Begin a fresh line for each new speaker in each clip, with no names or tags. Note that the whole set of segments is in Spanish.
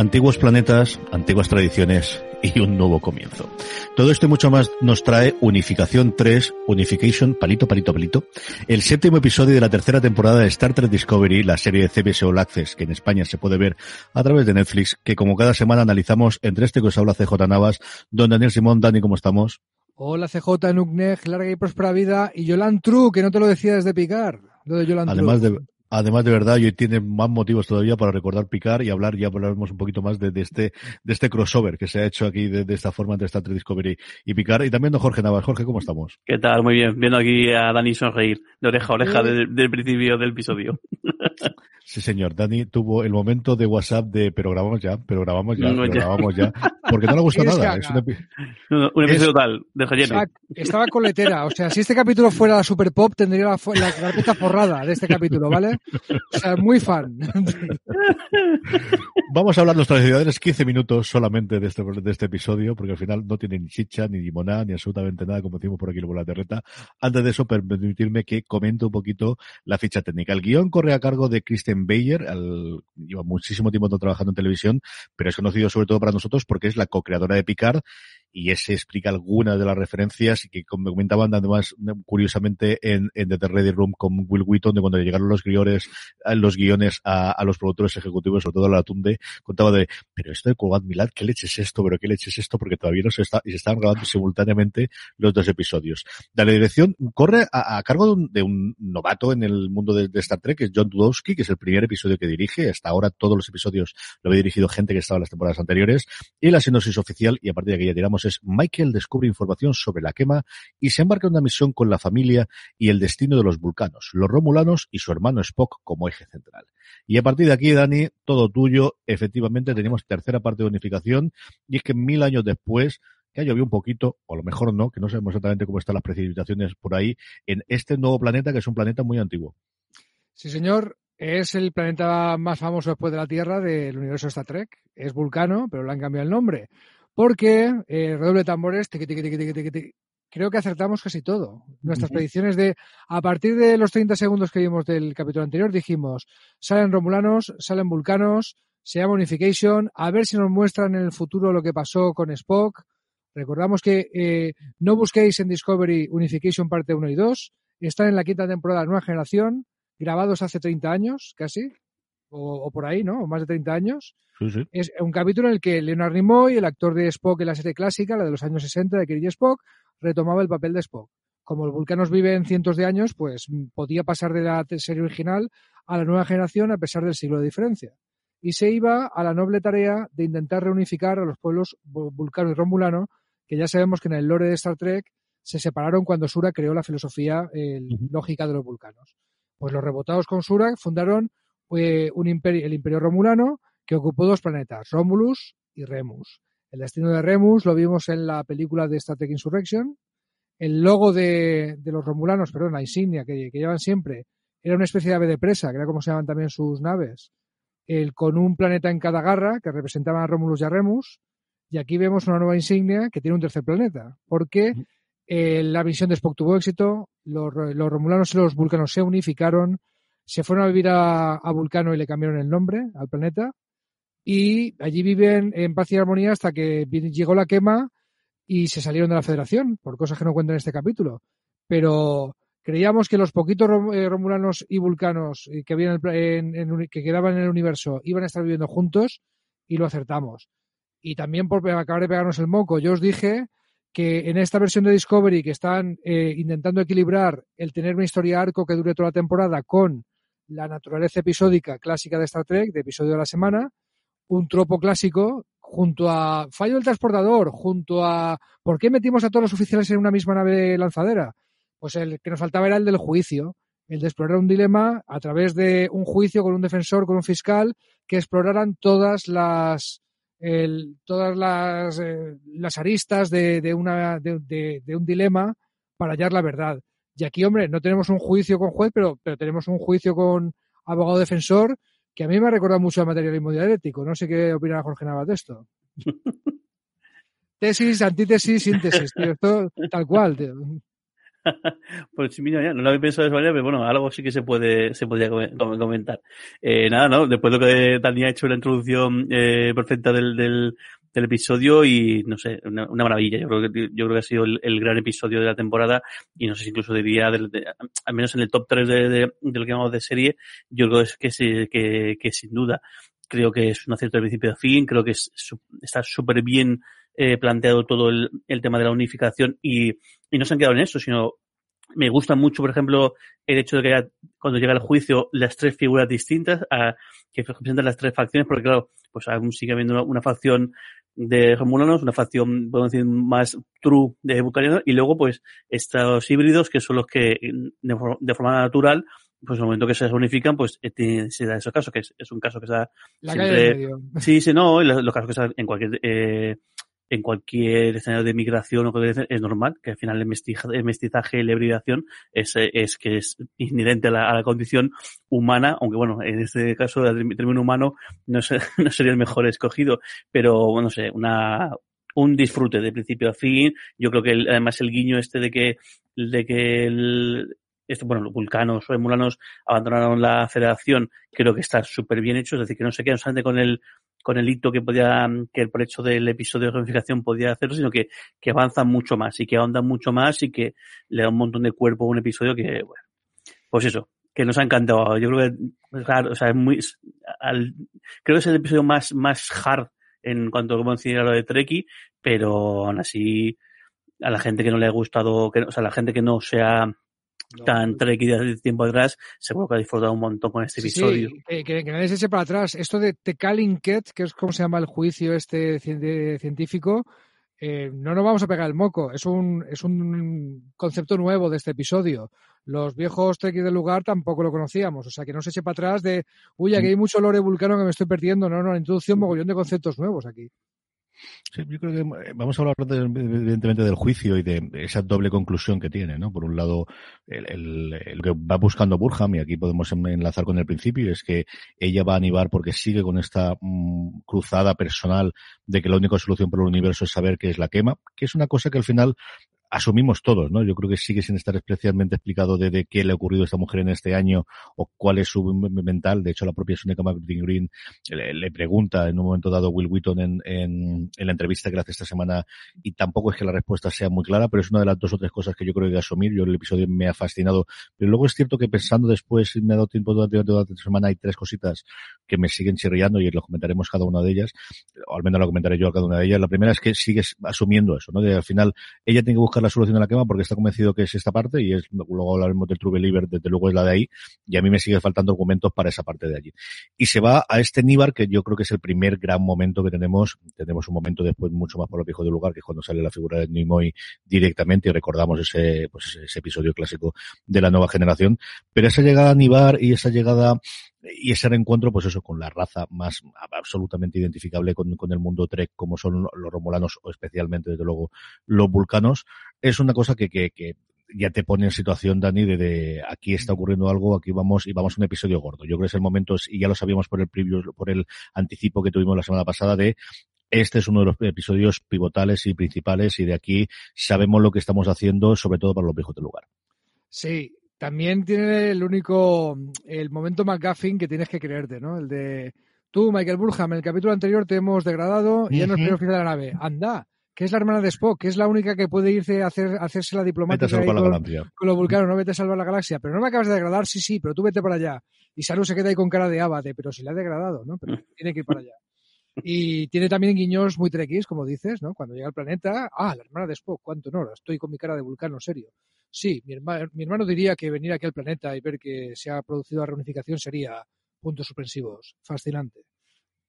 Antiguos planetas, antiguas tradiciones y un nuevo comienzo. Todo esto y mucho más nos trae Unificación 3, Unification, palito, palito, palito, el séptimo episodio de la tercera temporada de Star Trek Discovery, la serie de CBS All Access, que en España se puede ver a través de Netflix, que como cada semana analizamos entre este que os habla CJ Navas, don Daniel Simón, Dani, ¿cómo estamos?
Hola CJ, Nukneg, larga y próspera vida, y Yolan True, que no te lo decía desde picar. Lo de Yolan
Además
True.
de, Además, de verdad, hoy tiene más motivos todavía para recordar picar y hablar, ya hablaremos un poquito más de, de este, de este crossover que se ha hecho aquí de, de esta forma entre Star Trek Discovery y picar. Y también don Jorge Navas. Jorge, ¿cómo estamos?
¿Qué tal? Muy bien. Viendo aquí a Dani sonreír de oreja a oreja desde el principio del episodio.
Sí, señor. Dani tuvo el momento de WhatsApp de pero grabamos ya, pero grabamos ya,
No,
pero
ya.
grabamos ya, porque no le gusta nada. Es un epi-
No, no, un episodio
Es-
total de relleno.
Estaba, estaba coletera. O sea, si este capítulo fuera la Super Pop, tendría la, la carpeta forrada de este capítulo, ¿vale? O sea, muy fan.
Vamos a hablar los tradicionales 15 minutos solamente de este, de este episodio, porque al final no tiene ni chicha, ni limonada, ni absolutamente nada, como decimos por aquí en la terreta. Antes de eso, permitirme que comente un poquito la ficha técnica. El guion corre a cargo de Kristen Bayer, lleva muchísimo tiempo trabajando en televisión, pero es conocido sobre todo para nosotros porque es la co-creadora de Picard, y ese explica algunas de las referencias que como comentaban además curiosamente en, en The Ready Room con Will Wheaton de cuando llegaron los guiones, los guiones a, a los productores ejecutivos, sobre todo a la Tunde, contaba de, pero esto de Colbert Milad, ¿qué leche es esto? ¿Pero qué leche es esto? Porque todavía no se está, y se están grabando simultáneamente los dos episodios. De la dirección corre a, a cargo de un, de un novato en el mundo de, de Star Trek, que es John Dudowski, que es el primer episodio que dirige. Hasta ahora todos los episodios lo había dirigido gente que estaba en las temporadas anteriores. Y la sinopsis oficial, y a partir de aquí ya tiramos, es Michael descubre información sobre la quema y se embarca en una misión con la familia y el destino de los vulcanos, los romulanos y su hermano Spock como eje central. Y a partir de aquí, Dani, todo tuyo. Efectivamente, tenemos tercera parte de unificación y es que mil años después, que ha llovido un poquito, o a lo mejor no, que no sabemos exactamente cómo están las precipitaciones por ahí, en este nuevo planeta que es un planeta muy antiguo.
Sí, señor. Es el planeta más famoso después de la Tierra del universo Star Trek. Es Vulcano, pero le han cambiado el nombre. Porque, eh, redoble de tambores, tiqui, tiqui, tiqui, creo que acertamos casi todo. Nuestras predicciones de, a partir de los 30 segundos que vimos del capítulo anterior, dijimos, salen romulanos, salen vulcanos, se llama Unification, a ver si nos muestran en el futuro lo que pasó con Spock. Recordamos que eh, no busquéis en Discovery Unification parte 1 y 2, están en la quinta temporada de Nueva Generación, grabados hace 30 años, casi, o, o por ahí, ¿no? O más de 30 años.
Sí, sí.
Es un capítulo en el que Leonard Nimoy, el actor de Spock en la serie clásica, la de los años 60 de Kirk y Spock, retomaba el papel de Spock. Como los vulcanos viven cientos de años, pues mm, podía pasar de la serie original a la nueva generación a pesar del siglo de diferencia. Y se iba a la noble tarea de intentar reunificar a los pueblos vu- vulcano y romulano, que ya sabemos que en el lore de Star Trek se separaron cuando Sura creó la filosofía eh, lógica de los vulcanos. Pues los rebotados con Sura fundaron eh, un imperio, el Imperio Romulano, que ocupó dos planetas, Romulus y Remus. El destino de Remus lo vimos en la película de Star Trek Insurrection. El logo de, de los Romulanos, perdón, la insignia que, que llevan siempre, era una especie de ave de presa, que era como se llaman también sus naves, el, con un planeta en cada garra que representaban a Romulus y a Remus, y aquí vemos una nueva insignia que tiene un tercer planeta, porque eh, la misión de Spock tuvo éxito, los, los, romulanos y los vulcanos se unificaron, se fueron a vivir a, Vulcano y le cambiaron el nombre al planeta, y allí viven en paz y armonía hasta que llegó la quema y se salieron de la federación, por cosas que no cuentan en este capítulo. Pero creíamos que los poquitos eh, romulanos y vulcanos eh, que, en, que quedaban en el universo iban a estar viviendo juntos y lo acertamos. Y también por acabar de pegarnos el moco, yo os dije que en esta versión de Discovery que están eh, intentando equilibrar el tener una historia arco que dure toda la temporada con la naturaleza episódica clásica de Star Trek, de episodio de la semana, un tropo clásico junto a fallo del transportador, junto a ¿por qué metimos a todos los oficiales en una misma nave lanzadera? Pues el que nos faltaba era el del juicio, el de explorar un dilema a través de un juicio con un defensor, con un fiscal, que exploraran todas las el, todas las, eh, las aristas de, de una, de, un dilema para hallar la verdad. Y aquí, hombre, no tenemos un juicio con juez, pero, pero tenemos un juicio con abogado defensor que a mí me ha recordado mucho el materialismo dialéctico. No sé qué opina Jorge Navas de esto. Tesis, antítesis, síntesis, tío. Esto tal cual, tío.
pues mira, ya, no lo había pensado de esa manera, pero bueno, algo sí que se puede, se podría comentar. Eh, nada, ¿no? Después de lo que Dani ha hecho la introducción eh, perfecta del, del, del, episodio y no sé, una, maravilla. Yo creo que, yo creo que ha sido el, gran episodio de la temporada y no sé si incluso diría, del, de, al menos en el top 3 de, de, de lo que llamamos de serie, yo creo que, sí, que, que sin duda creo que es un acierto de principio a fin, creo que es, está súper bien eh, planteado todo el, el, tema de la unificación y, y no se han quedado en eso, sino me gusta mucho, por ejemplo, el hecho de que haya, cuando llega el juicio las tres figuras distintas a, que representan las tres facciones, porque claro, pues aún sigue habiendo una, una facción de Romulanos, una facción, podemos decir, más true de Bucarianos, y luego pues estos híbridos que son los que de, de forma natural pues en el momento que se unifican, pues eh, se da esos casos, que es, es, un caso que se da
La
siempre... Sí, sí, no, los, los casos que se dan en cualquier eh, en cualquier escenario de migración o que es normal, que al final el mestizaje, el mestizaje y la hibridación es, es que es inherente a la, condición humana, aunque bueno, en este caso el término humano no, es, no sería el mejor escogido, pero bueno, no sé, una, un disfrute de principio a fin. Yo creo que el, además el guiño este de que, de que el, bueno, los vulcanos o emulanos abandonaron la federación, creo que está súper bien hecho, es decir, que no se quedan solamente con el, con el hito que podía, que por hecho del episodio de ramificación podía hacerlo, sino que, que avanzan mucho más y que ahondan mucho más y que le da un montón de cuerpo a un episodio que, bueno, pues eso, que nos ha encantado. Yo creo que, claro, o sea, es muy, al, creo que es el episodio más, más hard en cuanto a decir a lo de Treki, pero aún así, a la gente que no le ha gustado, que, o sea, a la gente que no sea no, tan trek de tiempo atrás, seguro que ha disfrutado un montón con este episodio.
Sí, que, que, que, nadie se eche para atrás. Esto de Tekalinket, que es como se llama el juicio este científico, eh, no nos vamos a pegar el moco. Es un, es un concepto nuevo de este episodio. Los viejos trekkies del lugar tampoco lo conocíamos. O sea, que no se eche para atrás de, uy, aquí hay mucho lore vulcano que me estoy perdiendo. No, no, la introducción, mogollón de conceptos nuevos aquí.
Sí, yo creo que vamos a hablar de, evidentemente del juicio y de esa doble conclusión que tiene, ¿no? Por un lado, el, el, que va buscando Burham, y aquí podemos enlazar con el principio, es que ella va a animar porque sigue con esta mmm, cruzada personal de que la única solución para el universo es saber qué es la quema, que es una cosa que al final asumimos todos, ¿no? Yo creo que sigue sin estar especialmente explicado de, de, qué le ha ocurrido a esta mujer en este año o cuál es su mental. De hecho, la propia Sonia Martin Green le, le, pregunta en un momento dado a Will Wheaton en, en, en, la entrevista que le hace esta semana y tampoco es que la respuesta sea muy clara, pero es una de las dos o tres cosas que yo creo que asumir. Yo el episodio me ha fascinado, pero luego es cierto que pensando después, me ha dado tiempo durante toda la semana, hay tres cositas que me siguen chirriando y lo comentaremos cada una de ellas, o al menos lo comentaré yo a cada una de ellas. La primera es que sigues asumiendo eso, ¿no? De al final ella tiene que buscar la solución de la quema porque está convencido que es esta parte y es, luego hablaremos del True Believer, desde luego es la de ahí y a mí me sigue faltando argumentos para esa parte de allí. Y se va a este Níbar que yo creo que es el primer gran momento que tenemos, tenemos un momento después mucho más por lo viejo del lugar que es cuando sale la figura de Nimoy directamente y recordamos ese, pues ese, ese, episodio clásico de la nueva generación, pero esa llegada a Níbar y esa llegada y ese reencuentro, pues eso, con la raza más absolutamente identificable con, con el mundo Trek, como son los romulanos o especialmente, desde luego, los vulcanos, es una cosa que, que, que ya te pone en situación, Dani, de, de, aquí está ocurriendo algo, aquí vamos y vamos a un episodio gordo. Yo creo que es el momento, y ya lo sabíamos por el preview, por el anticipo que tuvimos la semana pasada, de este es uno de los episodios pivotales y principales y de aquí sabemos lo que estamos haciendo, sobre todo para los viejos del lugar.
Sí, también tiene el único, el momento McGuffin que tienes que creerte, ¿no? El de tú, Michael Burham, en el capítulo anterior te hemos degradado y ya no es el oficial de la nave. Anda, que es la hermana de Spock, que es la única que puede irse a hacer, hacerse la diplomática
con,
con,
la
con, los vulcanos, no vete a salvar la galaxia, pero no me acabas de degradar, sí, sí, pero tú vete para allá. Y Saru se queda ahí con cara de abate, pero si la ha degradado, ¿no? Pero tiene que ir para allá. Y tiene también guiños muy trequis, como dices, ¿no? Cuando llega al planeta, ah, la hermana de Spock, cuánto honor, estoy con mi cara de vulcano serio. Sí, mi, hermano, mi hermano diría que venir aquí al planeta y ver que se ha producido la reunificación sería puntos suspensivos, fascinante.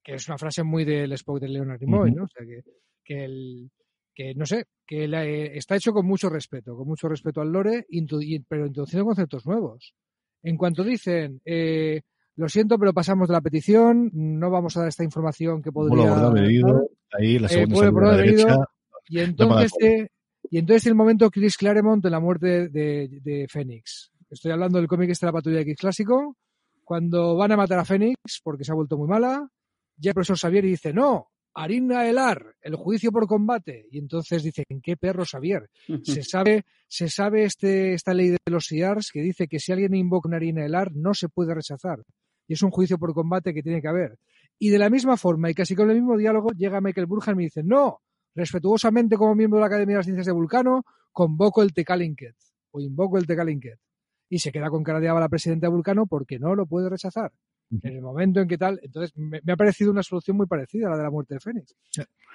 Que es una frase muy del Spock de Leonard Nimoy, uh -huh. ¿no? O sea, que, que el, que no sé, que la, eh, está hecho con mucho respeto, con mucho respeto al lore, pero introduciendo conceptos nuevos. En cuanto dicen, eh, lo siento, pero pasamos de la petición, no vamos a dar esta información que podría...
Bueno, ahí la segunda
eh, la derecha, y entonces, eh, y entonces el momento Chris Claremont de la muerte de, Fénix. Estoy hablando del cómic este de la patrulla X clásico, cuando van a matar a Fénix porque se ha vuelto muy mala, ya el profesor Xavier dice, no, Harina Elar, el juicio por combate. Y entonces dicen, ¿qué perro Xavier? Se sabe, se sabe este, esta ley de los SIARS que dice que si alguien invoca una Harina Elar no se puede rechazar. Y es un juicio por combate que tiene que haber. Y de la misma forma, y casi con el mismo diálogo, llega Michael Burhan y me dice, no, respetuosamente como miembro de la Academia de las Ciencias de Vulcano, convoco el Tecalinket, o invoco el Tecalinket. Y se queda con cara de aba la presidenta de Vulcano porque no lo puede rechazar en el momento en que tal. Entonces, me, me, ha parecido una solución muy parecida a la de la muerte de Fénix.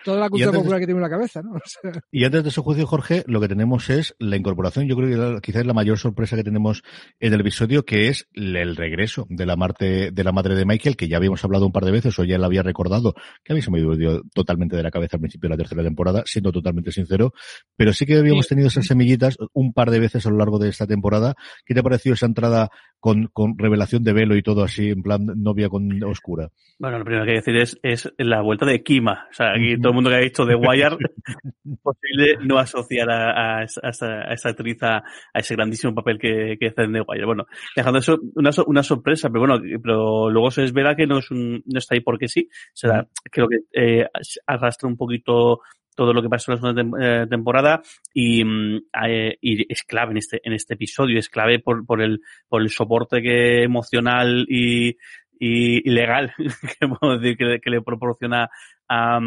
Toda la cultura popular que tiene en la cabeza, ¿no? O sea...
Y antes de su juicio, Jorge, lo que tenemos es la incorporación, yo creo que quizás es la mayor sorpresa que tenemos en el episodio, que es el regreso de la, Marte, de la madre de Michael, que ya habíamos hablado un par de veces, o ya la había recordado, que a mí se me dio totalmente de la cabeza al principio de la tercera temporada, siendo totalmente sincero, pero sí que habíamos tenido esas semillitas un par de veces a lo largo de esta temporada. ¿Qué te ha parecido esa entrada con, con revelación de velo y todo así, en plan novia con oscura?
Bueno, lo primero que hay que decir es, es la vuelta de Kima. O sea, aquí todo el mundo que ha visto The Wire, posible no asociar a, a, a, esa, a esa actriz a, ese grandísimo papel que, que hace en The Wire. Bueno, dejando eso, una, una sorpresa, pero bueno, pero luego se verá que no, es un, no está ahí porque sí. O sea, creo que eh, arrastra un poquito todo lo que pasó en la segunda temporada y, eh, y, es clave en este, en este episodio, es clave por, por, el, por el soporte que emocional y, y, y legal que, que, que, le proporciona a,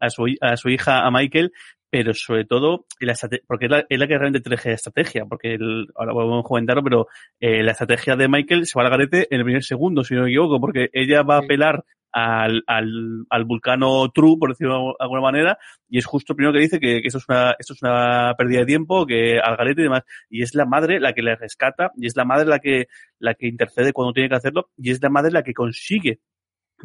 a, su, a su hija, a Michael, pero sobre todo, la porque es la, es la, que realmente la estrategia, porque el, ahora podemos comentarlo, pero eh, la estrategia de Michael se va al garete en el primer segundo, si no me equivoco, porque ella va a apelar al, al, al vulcano True, por decirlo de alguna manera, y es justo primero que dice que, que esto, es una, esto es una pérdida de tiempo, que al garete y demás, y es la madre la que le rescata, y es la madre la que, la que intercede cuando tiene que hacerlo, y es la madre la que consigue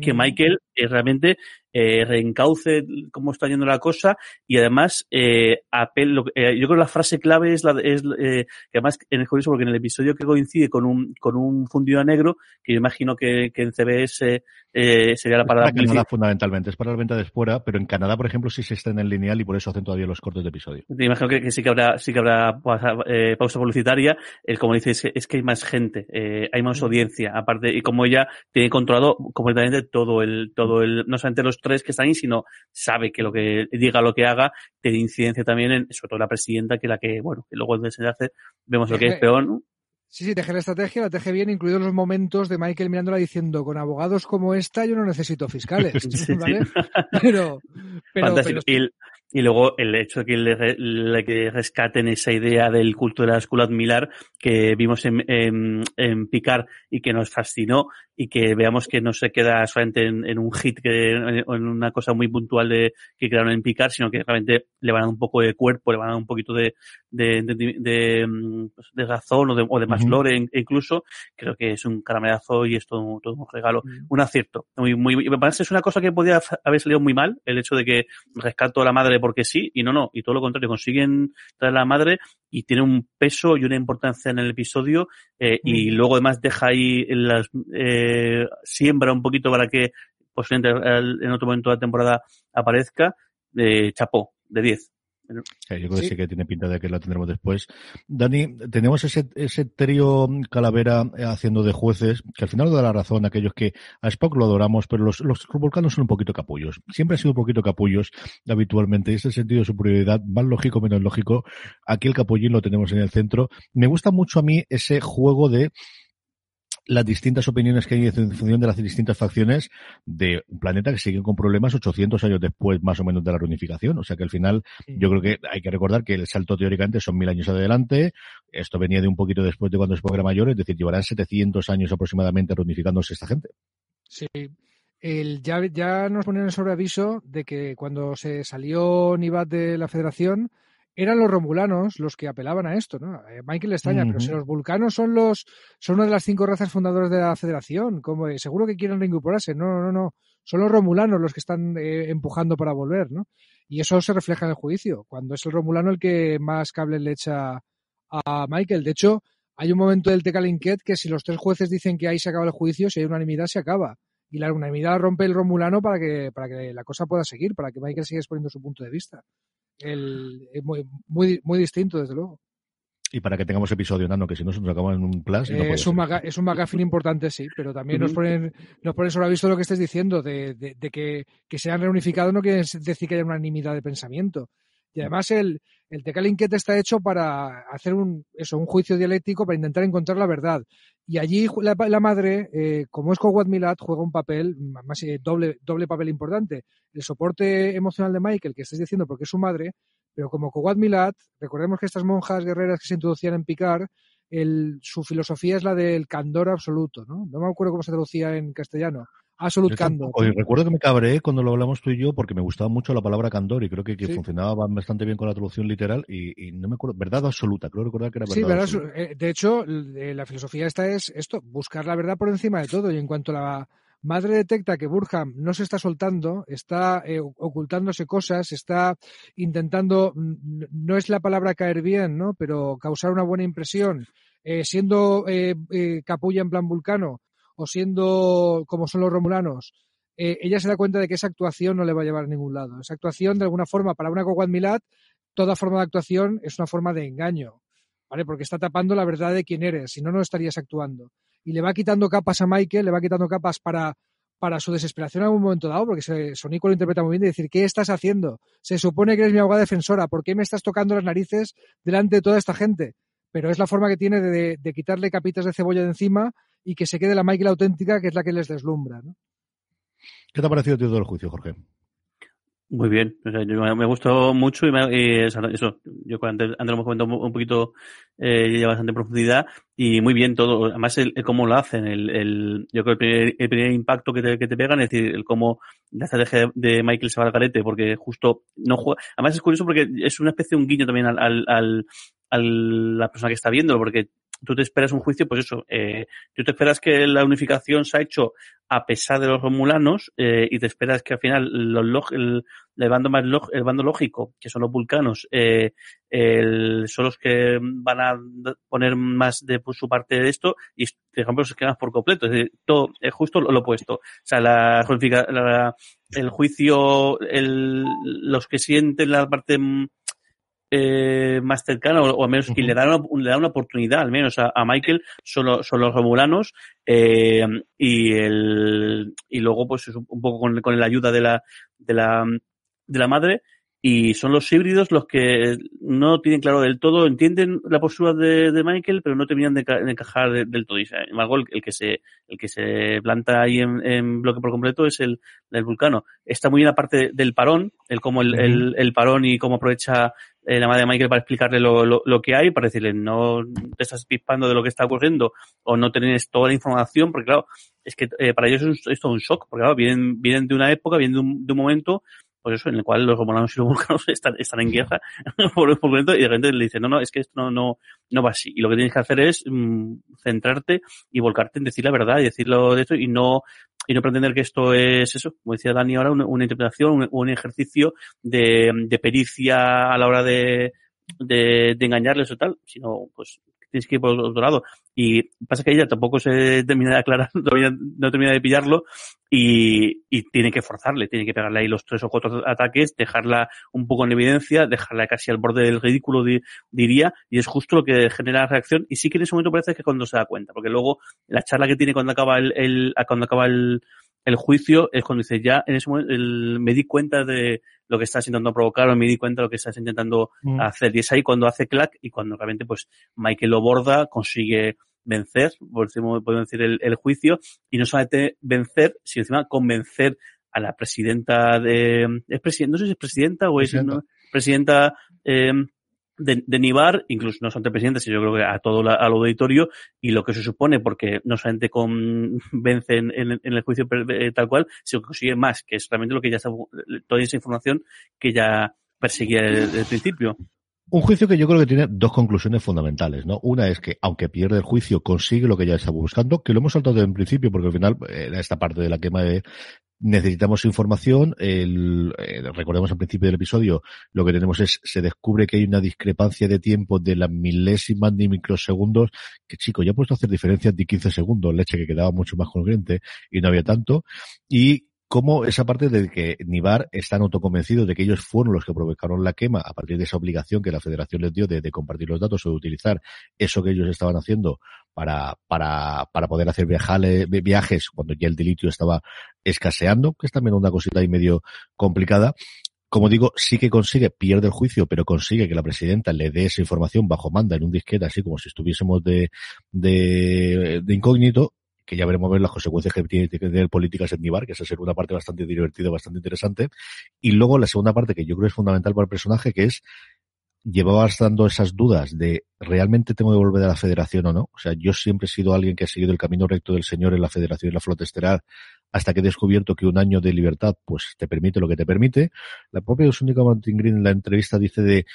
que Michael eh, realmente eh, reencauce cómo está yendo la cosa y además eh, apel, lo, eh, yo creo que la frase clave es la es eh, que además en el curioso porque en el episodio que coincide con un con un fundido a negro que yo imagino que, que en CBS eh, sería la parada
es para Canadá fundamentalmente es para la venta de espuera pero en Canadá por ejemplo sí se está en el lineal y por eso hacen todavía los cortes de episodio.
Te imagino que, que, sí que habrá sí que habrá pausa, eh, pausa publicitaria. El como dices es, es que hay más gente eh, hay más audiencia. Aparte y como ella tiene controlado completamente todo el todo el no solamente los tres que están ahí, sino sabe que lo que diga, lo que haga, tiene incidencia también en, sobre todo la presidenta, que la que, bueno, que luego el desenlace vemos lo que es peor, ¿no?
Sí, sí, teje la estrategia, la teje bien, incluidos los momentos de Michael mirándola diciendo, con abogados como esta yo no necesito fiscales, sí, ¿vale? Sí. Pero, pero, pero,
y, y, luego el hecho de que le, le que rescaten esa idea del culto de la escuela admirar que vimos en, en, en Picar y que nos fascinó y que veamos que no se queda solamente en, en un hit, que, en, en, una cosa muy puntual de que crearon en Picar, sino que realmente le van a dar un poco de cuerpo, le van a dar un poquito de, de, de, de, de razón o de, o de más uh -huh. lore incluso. Creo que es un caramelazo y es todo, todo un regalo, uh -huh. un acierto. Muy, muy, me parece es una cosa que podía haber salido muy mal, el hecho de que rescato a la madre porque sí, y no, no, y todo lo contrario, consiguen traer a la madre y tiene un peso y una importancia en el episodio eh, uh -huh. y luego además deja ahí las, eh, siembra un poquito para que posiblemente en otro momento de la temporada aparezca, eh, chapó, de 10. Pero...
yo creo que sí que tiene pinta de que la tendremos después. Dani, tenemos ese, ese trío Calavera haciendo de jueces, que al final da la razón a aquellos que a Spock lo adoramos, pero los, los vulcanos son un poquito capullos. Siempre han sido un poquito capullos habitualmente. Ese sentido de superioridad, más lógico, menos lógico. Aquí el capullín lo tenemos en el centro. Me gusta mucho a mí ese juego de las distintas opiniones que hay en función de las distintas facciones de un planeta que sigue con problemas 800 años después más o menos de la reunificación. O sea que al final yo creo que hay que recordar que el salto teóricamente son mil años adelante. Esto venía de un poquito después de cuando Spock era mayor, es decir, llevarán 700 años aproximadamente reunificándose esta gente.
Sí. El, ya, ya nos ponen sobre aviso de que cuando se salió Nibat de la Federación, eran los romulanos los que apelaban a esto, ¿no? Eh, Michael extraña, pero si los vulcanos son los son una de las cinco razas fundadoras de la Federación, como seguro que quieren reincorporarse, no, no, no, son los romulanos los que están eh, empujando para volver, ¿no? Y eso se refleja en el juicio, cuando es el romulano el que más cable le echa a Michael. De hecho, hay un momento del Tecalinquet que si los tres jueces dicen que ahí se acaba el juicio, si hay unanimidad se acaba. Y la unanimidad rompe el romulano para que, para que la cosa pueda seguir, para que Michael siga exponiendo su punto de vista el, muy, muy, muy distinto, desde luego.
Y para que tengamos episodio nano, que si no se nos acaba en un plus.
es, un es un magazine importante, sí, pero también nos ponen, nos ponen sobre aviso lo que estés diciendo, de, de, que, que se han reunificado no quiere decir que haya unanimidad de pensamiento. Y además el, el Tecalinquete está hecho para hacer un, eso, un juicio dialéctico, para intentar encontrar la verdad. Y allí la, madre, eh, como es Kowat Milat, juega un papel, más eh, doble, doble papel importante. El soporte emocional de Michael, que estáis diciendo porque es su madre, pero como Kowat Milat, recordemos que estas monjas guerreras que se introducían en Picar, el, su filosofía es la del candor absoluto, ¿no? No me acuerdo cómo se traducía en castellano. Absolute Candor.
recuerdo que me cabré cuando lo hablamos tú y yo porque me gustaba mucho la palabra candor y creo que, funcionaba bastante bien con la traducción literal y, no me acuerdo, verdad absoluta, creo recordar que era verdad. Sí, verdad,
eh, de hecho, la filosofía esta es esto, buscar la verdad por encima de todo y en cuanto la madre detecta que Burham no se está soltando, está eh, ocultándose cosas, está intentando, no es la palabra caer bien, ¿no? Pero causar una buena impresión, eh, siendo capulla en plan vulcano, o siendo como son los romulanos, eh, ella se da cuenta de que esa actuación no le va a llevar a ningún lado. Esa actuación, de alguna forma, para una Milat, toda forma de actuación es una forma de engaño, ¿vale? Porque está tapando la verdad de quién eres, si no, no estarías actuando. Y le va quitando capas a Michael, le va quitando capas para, para su desesperación en algún momento dado, porque Sonico lo interpreta muy bien, de decir, ¿qué estás haciendo? Se supone que eres mi abogada defensora, ¿por qué me estás tocando las narices delante de toda esta gente? Pero es la forma que tiene de quitarle capitas de cebolla de encima y que se quede la Michael auténtica, que es la que les deslumbra. ¿no?
¿Qué te ha parecido todo el juicio, Jorge?
Muy bien, me gustó mucho y, eso, yo antes, antes lo hemos comentado un, poquito eh, ya bastante profundidad y muy bien todo, además el, cómo lo hacen, el, el yo creo que el primer, impacto que te, que te pegan es decir, el cómo la estrategia de Michael se va al garete porque justo no juega, además es curioso porque es una especie de un guiño también al, al, al, a la persona que está viéndolo porque tú te esperas un juicio, pues eso, eh, tú te esperas que la unificación se ha hecho a pesar de los romulanos eh, y te esperas que al final los el, el, bando más el bando lógico, que son los vulcanos, eh, el, son los que van a poner más de su parte de esto y, por ejemplo, se quedan por completo. Es decir, todo es justo lo, opuesto. O sea, la, la el juicio, el, los que sienten la parte eh, más cercano o, al menos que le da una, le da una oportunidad al menos a, Michael son, los, son los romulanos eh, y el y luego pues un poco con, con la ayuda de la de la de la madre y son los híbridos los que no tienen claro del todo, entienden la postura de, de Michael, pero no terminan de, encajar del todo. Y, sin embargo, el, que se, el que se planta ahí en, en bloque por completo es el, el vulcano. Está muy bien la parte del parón, el cómo el, el, el parón y cómo aprovecha eh, la madre de Michael para explicarle lo, lo, que hay, para decirle no te estás pispando de lo que está ocurriendo o no tenés toda la información, porque claro, es que eh, para ellos es, es, un shock, porque claro, vienen, vienen de una época, vienen de un, de un momento pues eso, en el cual los romanos y los vulcanos están, están en guerra por, por momento y de repente le dicen, no, no, es que esto no, no, no va así. Y lo que tienes que hacer es mm, centrarte y volcarte en decir la verdad y decirlo de esto y no, y no pretender que esto es eso, como decía Dani ahora, una, una interpretación, un, un, ejercicio de, de pericia a la hora de, de, de engañarles o tal, sino pues tienes que ir por otro lado. Y pasa que ella tampoco se termina de aclarar, no termina de pillarlo y, y tiene que forzarle, tiene que pegarle ahí los tres o cuatro ataques, dejarla un poco en evidencia, dejarla casi al borde del ridículo, diría, y es justo lo que genera la reacción. Y sí que en ese momento parece que cuando se da cuenta, porque luego la charla que tiene cuando acaba el, el cuando acaba el, el juicio es cuando dice, ya en ese momento el, me di cuenta de lo que estás intentando provocar o me di cuenta de lo que estás intentando mm. hacer. Y es ahí cuando hace clack y cuando realmente pues Michael lo borda, consigue vencer, podemos decir, el, el, juicio, y no solamente vencer, sino encima convencer a la presidenta de, es presidenta, no sé si es presidenta o es presidenta, eh, de, de Nibar, incluso no solamente presidente, sino yo creo que a todo la, al auditorio, y lo que se supone, porque no solamente convence en, en, el juicio eh, tal cual, sino que consigue más, que es realmente lo que ya está, toda esa información que ya perseguía desde el principio.
Un juicio que yo creo que tiene dos conclusiones fundamentales, ¿no? Una es que, aunque pierde el juicio, consigue lo que ya estaba buscando, que lo hemos saltado en principio, porque al final era esta parte de la quema de necesitamos información. El, eh, recordemos al principio del episodio, lo que tenemos es, se descubre que hay una discrepancia de tiempo de las milésimas de microsegundos, que chico, ya he puesto a hacer diferencias de 15 segundos, leche que quedaba mucho más congruente y no había tanto. Y cómo esa parte de que Nibar están autoconvencidos de que ellos fueron los que provocaron la quema a partir de esa obligación que la federación les dio de, compartir los datos o de utilizar eso que ellos estaban haciendo para, para, para poder hacer viajales, viajes cuando ya el delitio estaba escaseando, que es también una cosita ahí medio complicada. Como digo, sí que consigue, pierde el juicio, pero consigue que la presidenta le dé esa información bajo manda en un disquete, así como si estuviésemos de, de, de incógnito, que ya veremos ver las consecuencias que tiene que tener políticas en Nibar, que esa ser una parte bastante divertida, bastante interesante. Y luego la segunda parte que yo creo es fundamental para el personaje, que es llevabas dando esas dudas de realmente tengo que volver a la federación o no. O sea, yo siempre he sido alguien que ha seguido el camino recto del Señor en la federación y la flota estelar hasta que he descubierto que un año de libertad pues te permite lo que te permite. La propia Osúnica Martin Green en la entrevista dice de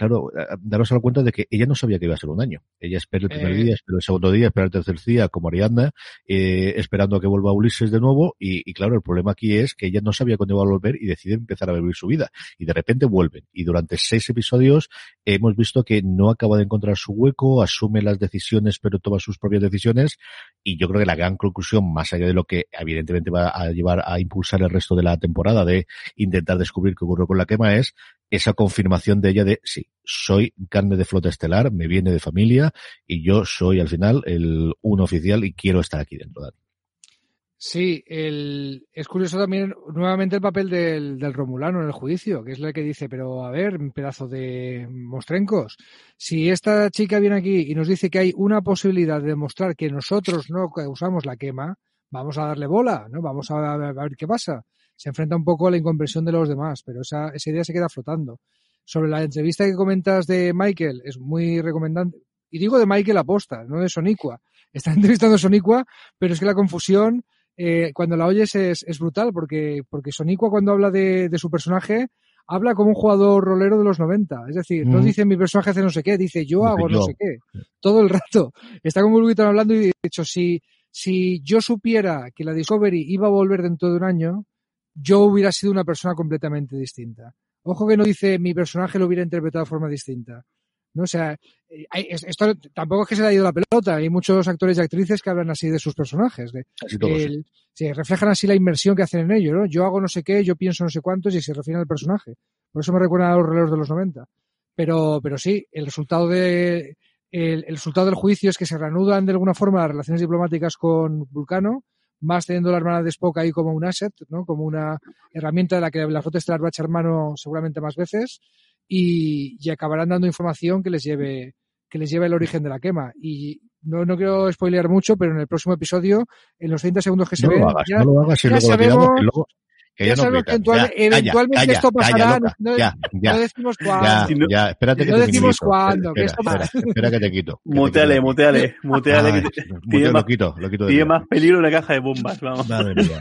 claro, daros a la cuenta de que ella no sabía que iba a ser un año. Ella espera el primer eh. día, espera el segundo día, espera el tercer día, como Ariadna, eh, esperando a que vuelva Ulises de nuevo. Y, y, claro, el problema aquí es que ella no sabía cuándo iba a volver y decide empezar a vivir su vida. Y de repente vuelven. Y durante seis episodios hemos visto que no acaba de encontrar su hueco, asume las decisiones, pero toma sus propias decisiones. Y yo creo que la gran conclusión, más allá de lo que evidentemente va a llevar a impulsar el resto de la temporada de intentar descubrir qué ocurrió con la quema, es esa confirmación de ella de sí, soy carne de flota estelar, me viene de familia y yo soy al final el uno oficial y quiero estar aquí dentro. Dani.
Sí, el, es curioso también nuevamente el papel del, del, Romulano en el juicio, que es la que dice, pero a ver, un pedazo de mostrencos, si esta chica viene aquí y nos dice que hay una posibilidad de demostrar que nosotros no causamos la quema, vamos a darle bola, ¿no? Vamos a, a ver qué pasa se enfrenta un poco a la incomprensión de los demás, pero esa, esa idea se queda flotando. Sobre la entrevista que comentas de Michael, es muy recomendante. Y digo de Michael aposta, no de Sonicua. Está entrevistando a Sonicua, pero es que la confusión, eh, cuando la oyes es, es, brutal, porque, porque Sonicua cuando habla de, de, su personaje, habla como un jugador rolero de los 90. Es decir, no dice mi personaje hace no sé qué, dice yo hago no sé qué. Todo el rato. Está como un hablando y de hecho, si, si yo supiera que la Discovery iba a volver dentro de un año, yo hubiera sido una persona completamente distinta. Ojo que no dice mi personaje lo hubiera interpretado de forma distinta. ¿no? O sea, eh, esto tampoco es que se le haya ido la pelota. Hay muchos actores y actrices que hablan así de sus personajes. De, el, sí. reflejan así la inmersión que hacen en ello, ¿no? Yo hago no sé qué, yo pienso no sé cuántos y se refiere al personaje. Por eso me recuerda a los releos de los 90. Pero, pero sí, el resultado de, el, el resultado del juicio es que se reanudan de alguna forma las relaciones diplomáticas con Vulcano más teniendo la hermana de Spock ahí como un asset, ¿no? Como una herramienta de la que la flota estelar va a echar mano seguramente más veces y, y, acabarán dando información que les lleve que les lleve el origen de la quema. Y no, no quiero spoilear mucho, pero en el próximo episodio, en los 30 segundos que se
no
ven,
hagas,
ya,
no lo hagas y luego
sabemos,
lo tiramos, que ya,
ya
no
que eventual,
ya,
eventualmente
calla,
esto pasará.
Calla,
no,
ya, ya,
no decimos cuándo.
ya, espérate que
no
te
decimos
quito.
cuándo.
Espera,
que esto
espera,
pasa.
espera, que te quito. que te
Muteale,
quito.
muteale, muteale.
Lo quito, lo quito
tiene más peligro una caja de bombas, vamos.
Madre mía.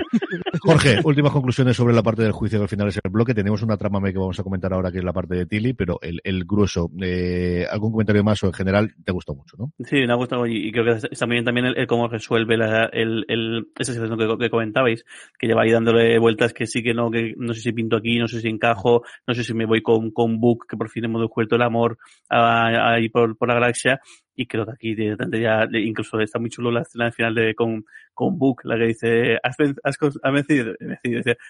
Jorge, últimas conclusiones sobre la parte del juicio que al final es el bloque. Tenemos una trama que vamos a comentar ahora que es la parte de Tilly, pero el, el grueso, eh, algún comentario más o en general te gustó mucho, ¿no?
Sí, me ha gustado y y creo que está muy bien también el, el cómo resuelve la, el, el, esa situación que, que comentabais, que lleva ahí dándole vueltas, que sí, que no, que no sé si pinto aquí, no sé si encajo, no sé si me voy con, con Book, que por fin hemos descubierto el amor ahí por, por la galaxia, y creo que aquí directamente ya, incluso está muy chulo la escena final de con, con Book, la que dice, has, has, has vencido,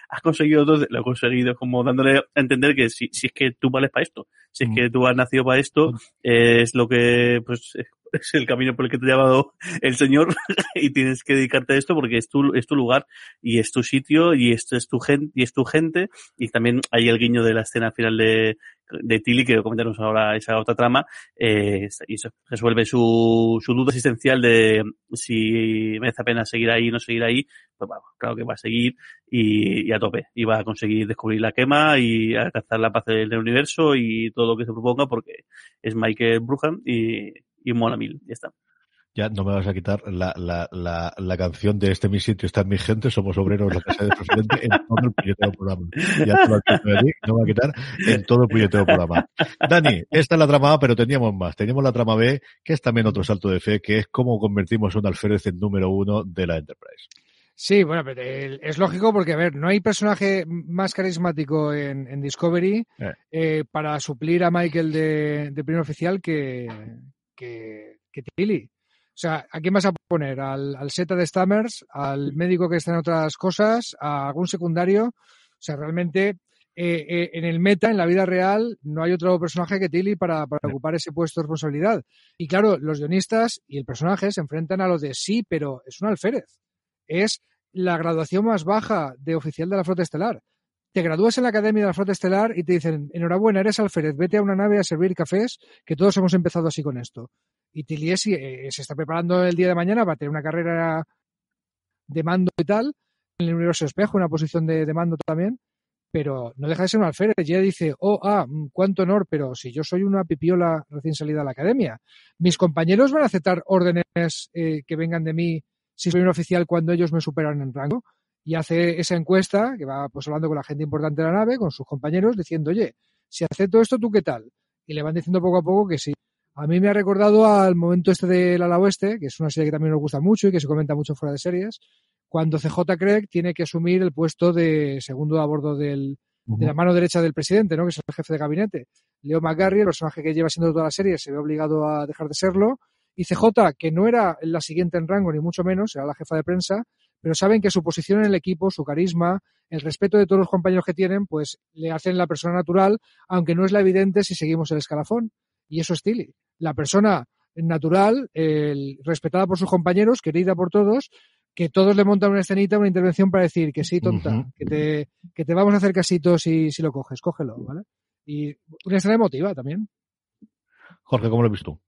has conseguido dos, lo he conseguido, como dándole a entender que si, si es que tú vales para esto, si es que tú has nacido para esto, es lo que, pues, es el camino por el que te ha llamado el Señor y tienes que dedicarte a esto porque es tu, es tu lugar y es tu sitio y esto es tu gente y es tu gente. Y también hay el guiño de la escena final de, de Tilly, que comentaremos ahora esa otra trama, eh, y resuelve su, su duda existencial de si merece la pena seguir ahí no seguir ahí, pues bueno, claro que va a seguir y, a tope, y va a conseguir descubrir la quema y alcanzar la paz del universo y todo lo que se proponga porque es Michael Brujan y, y mola mil, ya está
ya no me vas a quitar la, la, la, la canción de este mi sitio está en mi gente, somos obreros, lo que sea de presidente, en todo el puñetero programa. Ya te lo no me va a quitar en todo el puñetero programa. Dani, esta es la trama A, pero teníamos más. Teníamos la trama B, que es también otro salto de fe, que es cómo convertimos a un alférez en número uno de la Enterprise.
Sí, bueno, pero es lógico porque, a ver, no hay personaje más carismático en, en Discovery eh. Eh, para suplir a Michael de, de primer oficial que, que, que Tilly. O sea, ¿a quién vas a poner? ¿Al, al Zeta de Stammers? ¿Al médico que está en otras cosas? ¿A algún secundario? O sea, realmente eh, eh, en el meta, en la vida real, no hay otro personaje que Tilly para, para, ocupar ese puesto de responsabilidad. Y claro, los guionistas y el personaje se enfrentan a lo de sí, pero es un alférez. Es la graduación más baja de oficial de la flota estelar. Te gradúas en la Academia de la Flota Estelar y te dicen, enhorabuena, eres alférez, vete a una nave a servir cafés, que todos hemos empezado así con esto. Y Tiliesi eh, se está preparando el día de mañana para tener una carrera de mando y tal, en el universo espejo, una posición de, mando también, pero no deja de ser un alférez. Y ella dice, oh, ah, mm, cuánto honor, pero si yo soy una pipiola recién salida de la academia, mis compañeros van a aceptar órdenes eh, que vengan de mí si soy un oficial cuando ellos me superan en rango. Y hace esa encuesta, que va pues hablando con la gente importante de la nave, con sus compañeros, diciendo, oye, si acepto esto, ¿tú qué tal? Y le van diciendo poco a poco que sí. A mí me ha recordado al momento este del ala oeste, que es una serie que también nos gusta mucho y que se comenta mucho fuera de series, cuando CJ Craig tiene que asumir el puesto de segundo a bordo del, de la mano derecha del presidente, ¿no? que es el jefe de gabinete. Leo McGarry, el personaje que lleva siendo toda la serie, se ve obligado a dejar de serlo. Y CJ, que no era la siguiente en rango, ni mucho menos, era la jefa de prensa, pero saben que su posición en el equipo, su carisma, el respeto de todos los compañeros que tienen, pues le hacen la persona natural, aunque no es la evidente si seguimos el escalafón. Y eso es Tilly la persona natural, el, respetada por sus compañeros, querida por todos, que todos le montan una escenita, una intervención para decir que sí, tonta, que, te, que te vamos a hacer casito si, si lo coges, cógelo, ¿vale? Y una escena emotiva también.
Jorge, ¿cómo lo ves tú?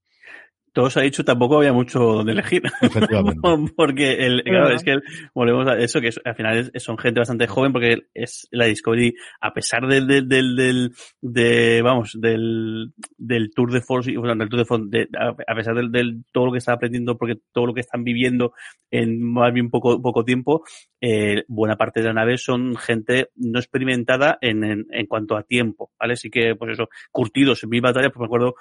Todo se ha dicho, tampoco había mucho donde elegir. porque el, claro, es que volvemos a eso, que al final son gente bastante joven, porque es la Discovery, a pesar del, del, del, del de, vamos, del, del Tour de Force, o sea, del Tour de Force, a, pesar del, del, todo lo que está aprendiendo, porque todo lo que están viviendo en más bien poco, poco tiempo, eh, buena parte de la nave son gente no experimentada en, en, en, cuanto a tiempo, ¿vale? Así que, pues eso, curtidos en mi batalla, pues me acuerdo,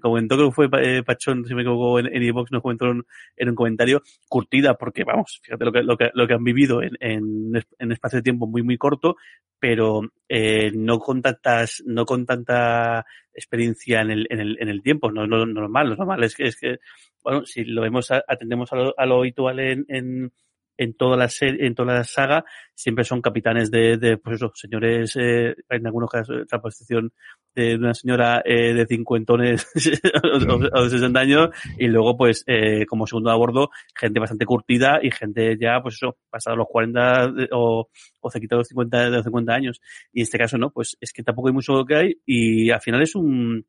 comentó que fue eh, Pachón si me equivoco, en, en nos comentó en, un comentario, curtida, porque vamos, fíjate lo que, lo que, lo que han vivido en, en, en espacio de tiempo muy, muy corto, pero eh, no con tantas, no con tanta experiencia en el, en el, en el tiempo, no, no, normal, lo normal es que, es que, bueno, si lo vemos, atendemos a lo, a lo habitual en, en en toda la serie, en toda la saga, siempre son capitanes de, de pues eso, señores, eh, en algunos casos, otra posición de una señora eh, de cincuentones o, de 60 años, y luego, pues, eh, como segundo a bordo, gente bastante curtida y gente ya, pues eso, pasado los 40 o, o se quitado los 50, de los 50 años. Y en este caso, no, pues es que tampoco hay mucho que hay, y al final es un,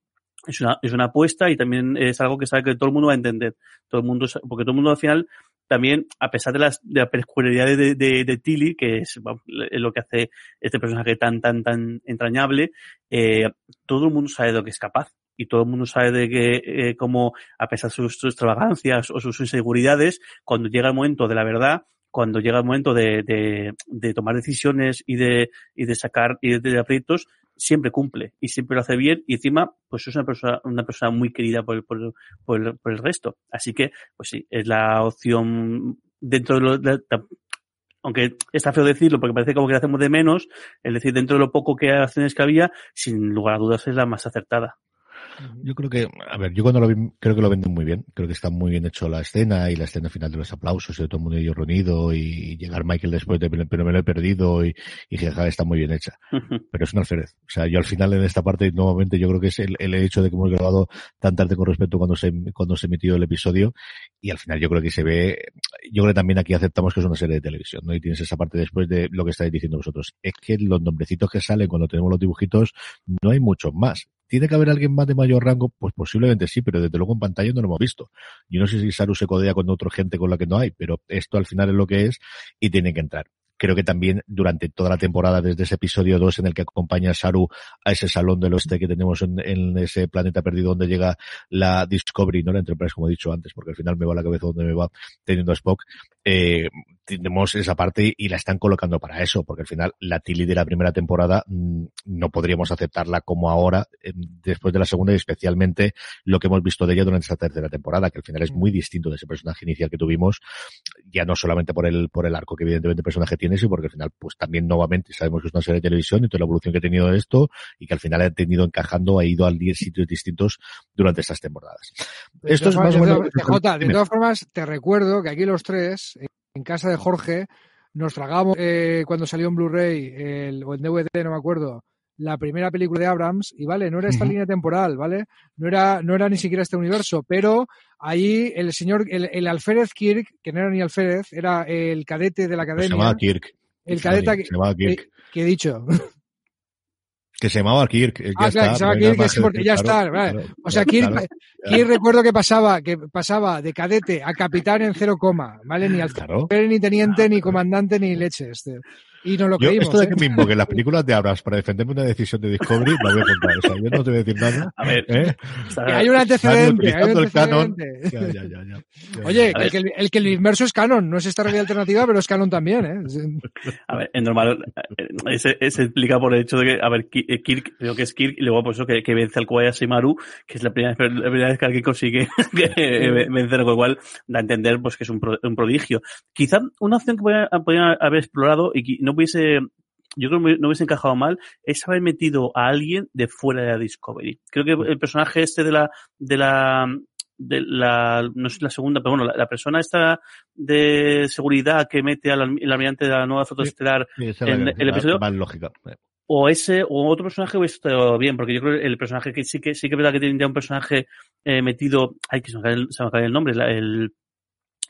es una, es una apuesta y también es algo que sabe que todo el mundo va a entender. Todo el mundo, porque todo el mundo al final también, a pesar de, las, de la peculiaridad de, de, Tilly, que es, lo que hace este personaje tan, tan, tan entrañable, eh, todo el mundo sabe de lo que es capaz. Y todo el mundo sabe de que, eh, como, a pesar de sus, extravagancias o sus inseguridades, cuando llega el momento de la verdad, cuando llega el momento de, tomar decisiones y de, y de sacar y de, de aprietos, siempre cumple y siempre lo hace bien y encima pues es una persona una persona muy querida por el, por, por, por el resto así que pues sí es la opción dentro de, lo, aunque está feo decirlo porque parece como que le hacemos de menos, el decir dentro de lo poco que acciones que había, sin lugar a dudas es la más acertada.
Yo creo que, a ver, yo cuando lo vi, creo que lo venden muy bien. Creo que está muy bien hecho la escena y la escena final de los aplausos y de todo el mundo ellos reunido y llegar Michael después de pero me lo he perdido y, y jeja, está muy bien hecha. Pero es un alférez. O sea, yo al final en esta parte, nuevamente, yo creo que es el, el hecho de que hemos grabado tan tarde con respecto cuando se, cuando se emitió el episodio y al final yo creo que se ve, yo creo que también aquí aceptamos que es una serie de televisión, ¿no? Y tienes esa parte después de lo que estáis diciendo vosotros. Es que los nombrecitos que salen cuando tenemos los dibujitos, no hay muchos más. ¿Tiene que haber alguien más de mayor rango? Pues posiblemente sí, pero desde luego en pantalla no lo hemos visto. Yo no sé si Saru se codea con otra gente con la que no hay, pero esto al final es lo que es y tiene que entrar. Creo que también durante toda la temporada, desde ese episodio 2 en el que acompaña a Saru a ese salón del oeste que tenemos en, ese planeta perdido donde llega la Discovery, no la Enterprise, como he dicho antes, porque al final me va la cabeza donde me va teniendo a Spock, eh, tenemos esa parte y la están colocando para eso, porque al final la Tilly de la primera temporada mmm, no podríamos aceptarla como ahora, eh, después de la segunda y especialmente lo que hemos visto de ella durante esta tercera temporada, que al final es muy distinto de ese personaje inicial que tuvimos, ya no solamente por el, por el arco que evidentemente el personaje tiene, sino porque al final pues también nuevamente sabemos que es una serie de televisión y toda la evolución que ha tenido esto y que al final ha tenido encajando, ha ido a 10 sitios distintos durante estas temporadas. Esto es más o menos...
de, todas formas, te recuerdo que aquí los tres, en casa de Jorge, nos tragamos eh, cuando salió en Blu-ray el, o en DVD, no me acuerdo, la primera película de Abrams y vale, no era esta uh -huh. línea temporal, ¿vale? No era, no era ni siquiera este universo, pero ahí el señor, el, el alférez Kirk, que no era ni alférez, era el cadete de la academia.
Se llamaba Kirk.
El cadete
se llamaba Kirk.
Que, que he dicho.
Que se llamaba Kirk. Ya
ah,
está,
claro, que se llama Kirk, que sí, porque ya está. Claro, vale. o sea, Kirk, Kirk recuerdo que pasaba, que pasaba de cadete a capitán en cero coma, ¿vale? Ni alférez, ni teniente, ni comandante, ni leche. Este. Y no lo
yo,
creímos.
Esto de
¿eh?
que me invoquen las películas de Abrams para defenderme una decisión de Discovery, lo voy a contar. O sea, yo no te voy a decir nada.
A ver,
¿eh?
hay un antecedente. Hay un antecedente.
Ya, ya, ya, ya,
Oye, el que, el que, el inverso es canon. No es esta realidad alternativa, pero es canon también. ¿eh?
A ver, en normal, se, se explica por el hecho de que, a ver, Kirk, creo que es Kirk, y luego por eso que, que vence al Kwaya Simaru, que es la primera, la primera vez que alguien consigue vencer, con lo cual da a entender pues que es un, pro, un prodigio. Quizá una opción que podrían haber explorado y que no pudiese yo creo que no hubiese encajado mal es haber metido a alguien de fuera de la Discovery. Creo que el personaje este de la, de la, de la, no sé la segunda, pero bueno, la, la persona esta de seguridad que mete al almirante de la nueva fotoestelar
sí, sí,
en el episodio.
Más lógica.
O ese, o otro personaje hubiese estado bien, porque yo creo que el personaje que sí que, sí que es verdad que tiene ya un personaje eh, metido, ay, que se me cae el, se me cae el nombre, la, el,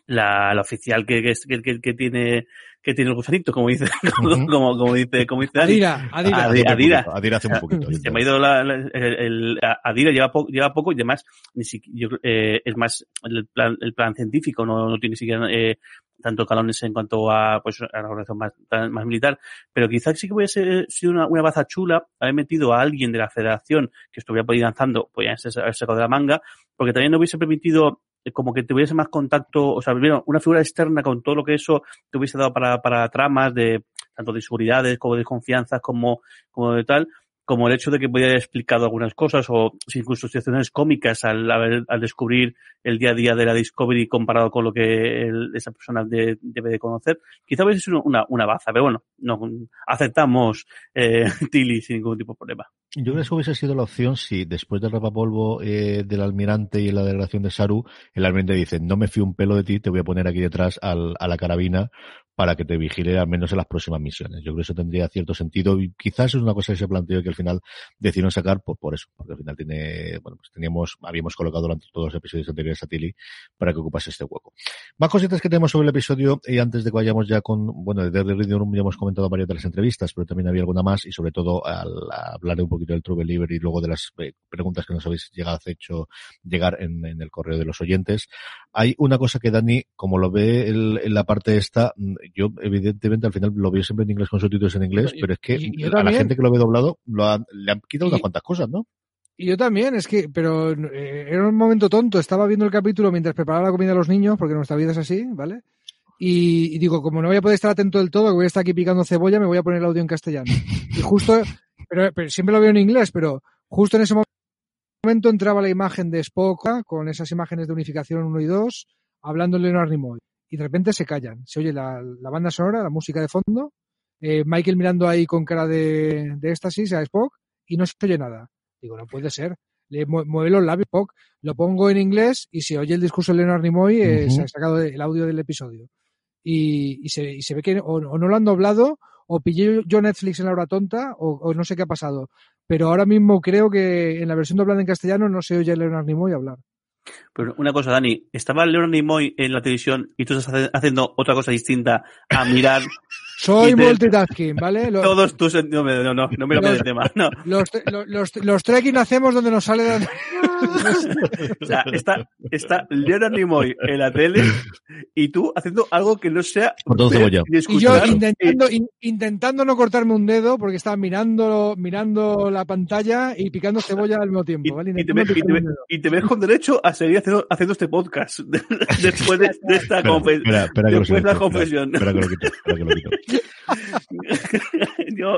la, la oficial que, que, que, que tiene que tiene el gusanito, como dice, como, como, como, dice, como dice
Adira, Adira.
Adira, Adira.
Adira hace un poquito.
Se me ha ido la, la, el, el, Adira lleva, po, lleva poco y además, ni siquiera, yo, eh, es más, el plan, el plan científico no, no tiene siquiera, eh, tanto calones en cuanto a, pues, a la organización más, más militar, pero quizás sí que hubiese sido una, una baza chula haber metido a alguien de la federación que estuviera por ahí lanzando, pues ya sacado de la manga, porque también no hubiese permitido como que tuviese más contacto, o sea, una figura externa con todo lo que eso te hubiese dado para, para tramas de tanto de seguridades como de confianza como, como de tal, como el hecho de que podía haber explicado algunas cosas o incluso situaciones cómicas al, al descubrir el día a día de la Discovery comparado con lo que esa persona de, debe de conocer. Quizá hubiese sido una, una baza, pero bueno, no, aceptamos eh, Tilly sin ningún tipo de problema.
Yo creo que hubiese sido la opción si después del rapapolvo eh, del almirante y la delegación de Saru, el almirante dice, no me fío un pelo de ti, te voy a poner aquí detrás al, a la carabina para que te vigile al menos en las próximas misiones. Yo creo que eso tendría cierto sentido y quizás es una cosa que se planteó que al final decidieron sacar por, por eso, porque al final tiene, bueno, pues teníamos, habíamos colocado durante todos los episodios anteriores a Tilly para que ocupase este hueco. Más cositas que tenemos sobre el episodio y antes de que vayamos ya con, bueno, de The Reading ya hemos comentado varias de las entrevistas, pero también había alguna más y sobre todo al hablar un poquito del True Believer y luego de las eh, preguntas que nos habéis llegado hecho llegar en, el correo de los oyentes. Hay una cosa que Dani, como lo ve el, en la parte esta, yo evidentemente al final lo veo siempre en inglés con subtítulos en inglés, pero es que a la gente que lo ve doblado lo le han quitado unas cuantas cosas, ¿no?
Y yo también, es que, pero eh, era un momento tonto, estaba viendo el capítulo mientras preparaba la comida a los niños, porque nuestra vida es así, ¿vale? Y, y, digo, como no voy a poder estar atento del todo, que voy a estar aquí picando cebolla, me voy a poner el audio en castellano. Y justo, pero, pero siempre lo veo en inglés, pero justo en ese momento entraba la imagen de Spock con esas imágenes de unificación 1 y 2, hablando Leonard Nimoy. y de repente se callan. Se oye la, la banda sonora, la música de fondo, eh, Michael mirando ahí con cara de, de éxtasis a Spock y no se oye nada. Digo, no puede ser. Le mue- mueve los labios Spock, lo pongo en inglés y se oye el discurso de Leonard Nimoy, eh, se ha sacado el audio del episodio. Y, y, se, y se ve que o, o no lo han doblado, o pillé yo Netflix en la hora tonta, o, o no sé qué ha pasado. Pero ahora mismo creo que en la versión doblada en castellano no se oye a Leonard Nimoy hablar.
Pero una cosa, Dani, ¿estaba Leonard Nimoy en la televisión y tú estás haciendo otra cosa distinta a mirar
Soy
te-
multitasking, ¿vale?
Todos tus... No, me- no, no, no me lo
Los-
de tema. No.
los, los, los, los trekking hacemos donde nos sale de...
O sea, está, está Leonard Nimoy en la tele y tú haciendo algo que no sea ver
cebolla.
ni
Y yo intentando, in- intentando no cortarme un dedo porque estaba mirando, mirando la pantalla y picando cebolla al mismo
Y,
tiempo, ¿vale?
y te ves, y, te y te ves con derecho a seguir haciendo, haciendo este podcast después de, de esta
Espera,
confe-
espera, espera
confesión.
Espera, espera que lo quito,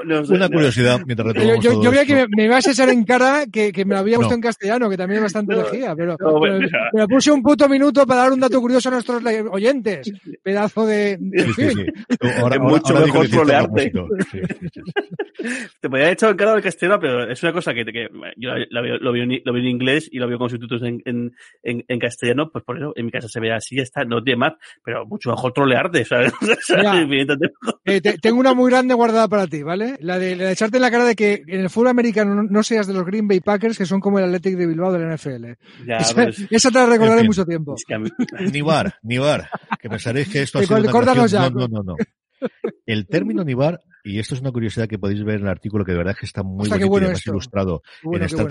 Yo.
Una
no.
curiosidad mientras
Yo,
retomamos
yo, yo que me, me ibas a echar en cara que, que me lo había
No.
puesto en castellano, que también es bastante
No,
elegía, pero,
no,
pero me puse un puto minuto para dar un dato curioso a nuestros oyentes. Pedazo de... de- en
Sí, sí,
fin.
sí. Tú, ahora-
Es mucho
ahora
mejor trolearte.
propósito. Sí, sí, sí.
Te podía haber echado en cara del castellano, pero es una cosa que, que yo la veo- lo, veo en, lo veo en inglés y lo veo con subtítulos en, en, en, en castellano, pues por eso en mi casa se ve así, ya está, no tiene más, pero mucho mejor trolearte, ¿sabes?
Mira. Eh, te- tengo una muy grande guardada para ti, ¿vale? La de, la de echarte en la cara de que en el fútbol americano no, no seas de los Green Bay Packers, que son como el Athletic de Bilbao del NFL.
Ya,
esa,
pues,
esa te la recordaré
En fin.
mucho tiempo.
es que mí-
Nibar, Nibar, que pensaréis que esto ha sido una
ya.
No, no, no, no. El término Nibar, y esto es una curiosidad que podéis ver en el artículo que de verdad es que está muy
Hostia, qué
bonito
bueno
y además
esto.
ilustrado
bueno,
en
qué bueno.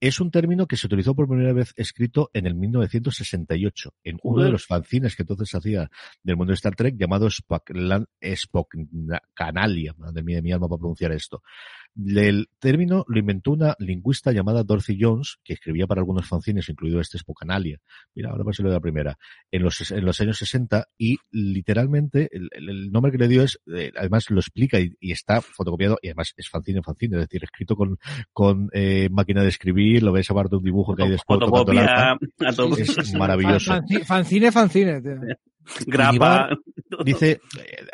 Es un término que se utilizó por primera vez escrito en el 1968 en uno de los fanzines que entonces hacía del mundo de Star Trek llamado Spockcanalia. Madre mía de mi alma para pronunciar esto. El término lo inventó una lingüista llamada Dorothy Jones, que escribía para algunos fanzines, incluido este Spockanalia. Mira, ahora paso de la primera. En los, en los años 60 y literalmente el, nombre que le dio es, eh, además lo explica y, y está fotocopiado y además es fanzine en fanzine, es decir, escrito con, con eh, máquina de escribir, lo ves aparte de un dibujo que hay después
fotocopia, a todo,
Es maravilloso.
Fancine. tío.
grapa.
Dice,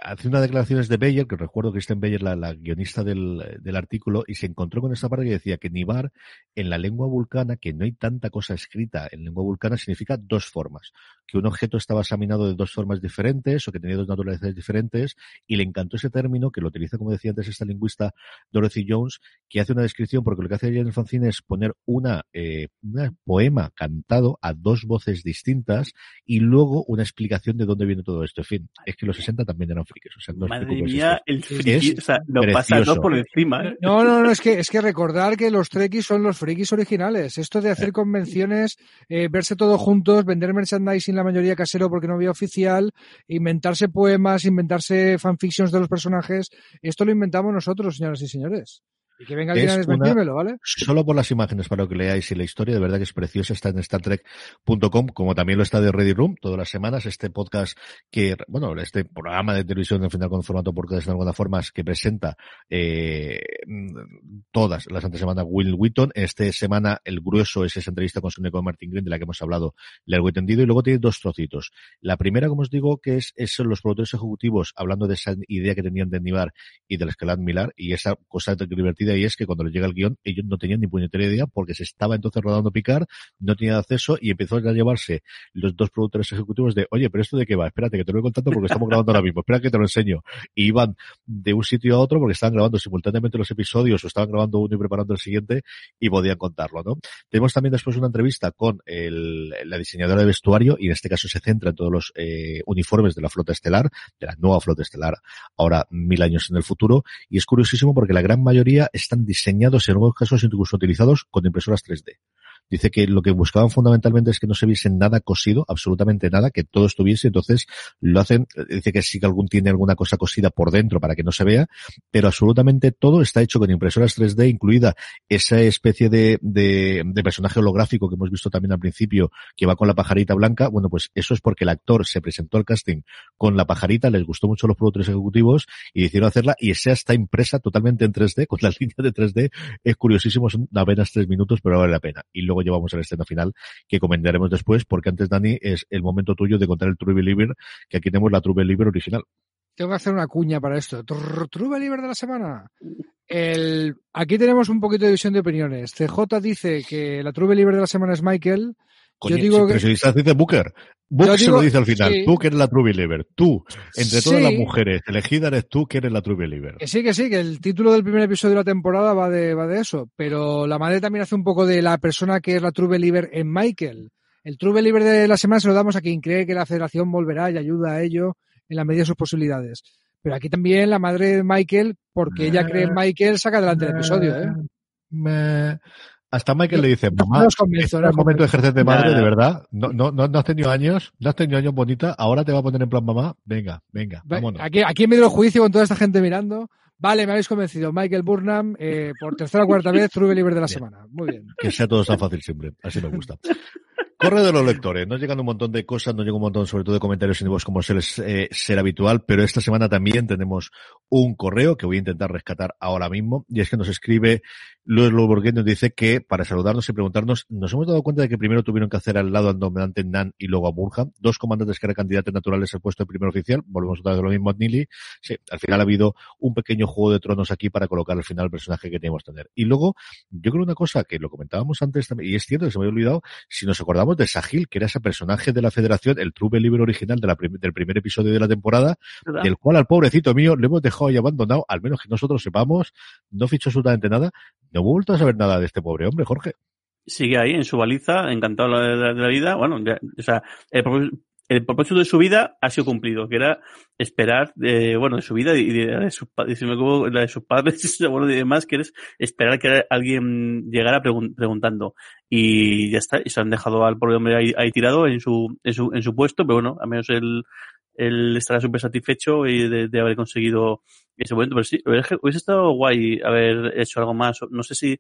hace unas declaraciones de Beyer, que recuerdo que Kristen Beyer, la, la guionista del, del artículo, y se encontró con esta parte que decía que Nibar, en la lengua vulcana, que no hay tanta cosa escrita en lengua vulcana, significa dos formas. Que un objeto estaba examinado de dos formas diferentes, o que tenía dos naturalezas diferentes, y le encantó ese término, que lo utiliza, como decía antes esta lingüista Dorothy Jones, que hace una descripción, porque lo que hace el fanzine es poner una, eh, un poema cantado a dos voces distintas, y luego una explicación de dónde viene todo esto. En fin, es que los 60 también eran frikis. O sea, no
Madre mía, el
es
friki, o sea, lo pasa
precioso.
no por encima, ¿eh?
No, no, no, es que, es que recordar que los trekkies son los frikis originales. Esto de hacer convenciones, eh, verse todos juntos, vender merchandising la mayoría casero porque no había oficial, inventarse poemas, inventarse fanfictions de los personajes, esto lo inventamos nosotros, señoras y señores. Y que venga alguien a desmentírmelo, ¿vale?
Solo por las imágenes para que leáis y la historia, de verdad que es preciosa, está en StarTrek.com, como también lo está de Ready Room, todas las semanas, este podcast que, bueno, este programa de televisión, al final con formato podcast en alguna forma, que presenta eh, todas las antes semana Will Wheaton, esta semana el grueso es esa entrevista con Soneco Martin Green, de la que hemos hablado largo y tendido, y luego tiene dos trocitos. La primera, como os digo, que es, es los productores ejecutivos hablando de esa idea que tenían de Nivar y del Escalad Milar, y esa cosa divertida y es que cuando les llega el guion, ellos no tenían ni puñetera idea porque se estaba entonces rodando Picar, no tenían acceso y empezó a llevarse los dos productores ejecutivos de, oye, pero esto de qué va, espérate que te lo voy contando porque estamos grabando ahora mismo, espera que te lo enseño. Y iban de un sitio a otro porque estaban grabando simultáneamente los episodios o estaban grabando uno y preparando el siguiente y podían contarlo, ¿no? Tenemos también después una entrevista con el, la diseñadora de vestuario y en este caso se centra en todos los eh, uniformes de la flota estelar, de la nueva flota estelar, ahora mil años en el futuro, y es curiosísimo porque la gran mayoría están diseñados en algunos casos incluso utilizados con impresoras 3D. Dice que lo que buscaban fundamentalmente es que no se viese nada cosido, absolutamente nada, que todo estuviese, entonces lo hacen, dice que sí que algún tiene alguna cosa cosida por dentro para que no se vea, pero absolutamente todo está hecho con impresoras 3D, incluida esa especie de, de, de personaje holográfico que hemos visto también al principio, que va con la pajarita blanca, bueno, pues eso es porque el actor se presentó al casting con la pajarita, les gustó mucho los productores ejecutivos y decidieron hacerla y esa está impresa totalmente en 3D, con las líneas de 3D, es curiosísimo, son apenas tres minutos, pero vale la pena. Y luego luego llevamos a la escena final que comentaremos después, porque antes, Dani, es el momento tuyo de contar el True Believer, que aquí tenemos la True Believer original.
Tengo que hacer una cuña para esto. True Believer de la semana. Aquí tenemos un poquito de división de opiniones. CJ dice que la True Believer de la semana es Michael.
Coño,
yo digo
pero
que...
si dice Booker. Booker se lo dice al final.
sí.
Tú que eres la True Believer. Tú, entre todas
Sí.
las mujeres elegidas, eres tú que eres la True Believer.
Que sí, que sí, que el título del primer episodio de la temporada va de, va de eso. Pero la madre también hace un poco de la persona que es la True Believer en Michael. El True Believer de la semana se lo damos a quien cree que la federación volverá y ayuda a ello en la medida de sus posibilidades. Pero aquí también la madre de Michael, porque ella cree en Michael, saca adelante el episodio, ¿eh?
Me- Hasta Michael le dice, mamá, es el momento de ejercer de madre, de verdad. No, no, no, has tenido años, no has tenido años bonita, ahora te va a poner en plan mamá. Venga, venga, vámonos.
Aquí, aquí en medio del juicio con toda esta gente mirando. Vale, me habéis convencido. Michael Burnham, eh, por tercera o cuarta vez, True Believer de la
Bien.
semana. Muy bien.
Que sea todo tan fácil siempre. Así me gusta. Correo de los lectores. Nos llegan un montón de cosas, nos llega un montón sobre todo de comentarios en voz como suele eh, ser habitual, pero esta semana también tenemos un correo que voy a intentar rescatar ahora mismo y es que nos escribe Luis Loborguet nos dice que para saludarnos y preguntarnos, nos hemos dado cuenta de que primero tuvieron que hacer al lado al dominante Nan y luego a Burham, dos comandantes que eran candidatos naturales al puesto de primer oficial, volvemos otra vez a lo mismo a Nili, sí, al final ha habido un pequeño juego de tronos aquí para colocar al final el personaje que teníamos que tener. Y luego, yo creo una cosa que lo comentábamos antes también, y es cierto que se me había olvidado, si nos acordamos de Sahil, que era ese personaje de la federación, el True Believer original de la prim- del primer episodio de la temporada,
¿verdad?
del cual al pobrecito mío le hemos dejado ahí abandonado, al menos que nosotros sepamos, no fichó absolutamente nada, no hemos vuelto a saber nada de este pobre hombre, Jorge.
Sigue ahí en su baliza, encantado de la, de la vida. Bueno, ya, o sea, el, el propósito de su vida ha sido cumplido, que era esperar, de, bueno, de su vida y de, de sus, y la de sus padres bueno, y demás, que es esperar que alguien llegara pregun- preguntando. Y ya está, y se han dejado al pobre hombre ahí, ahí tirado en su, en su, en su puesto, pero bueno, al menos él, él estará súper satisfecho y de, haber conseguido ese momento. Pero sí, hubiese estado guay haber hecho algo más. No sé si,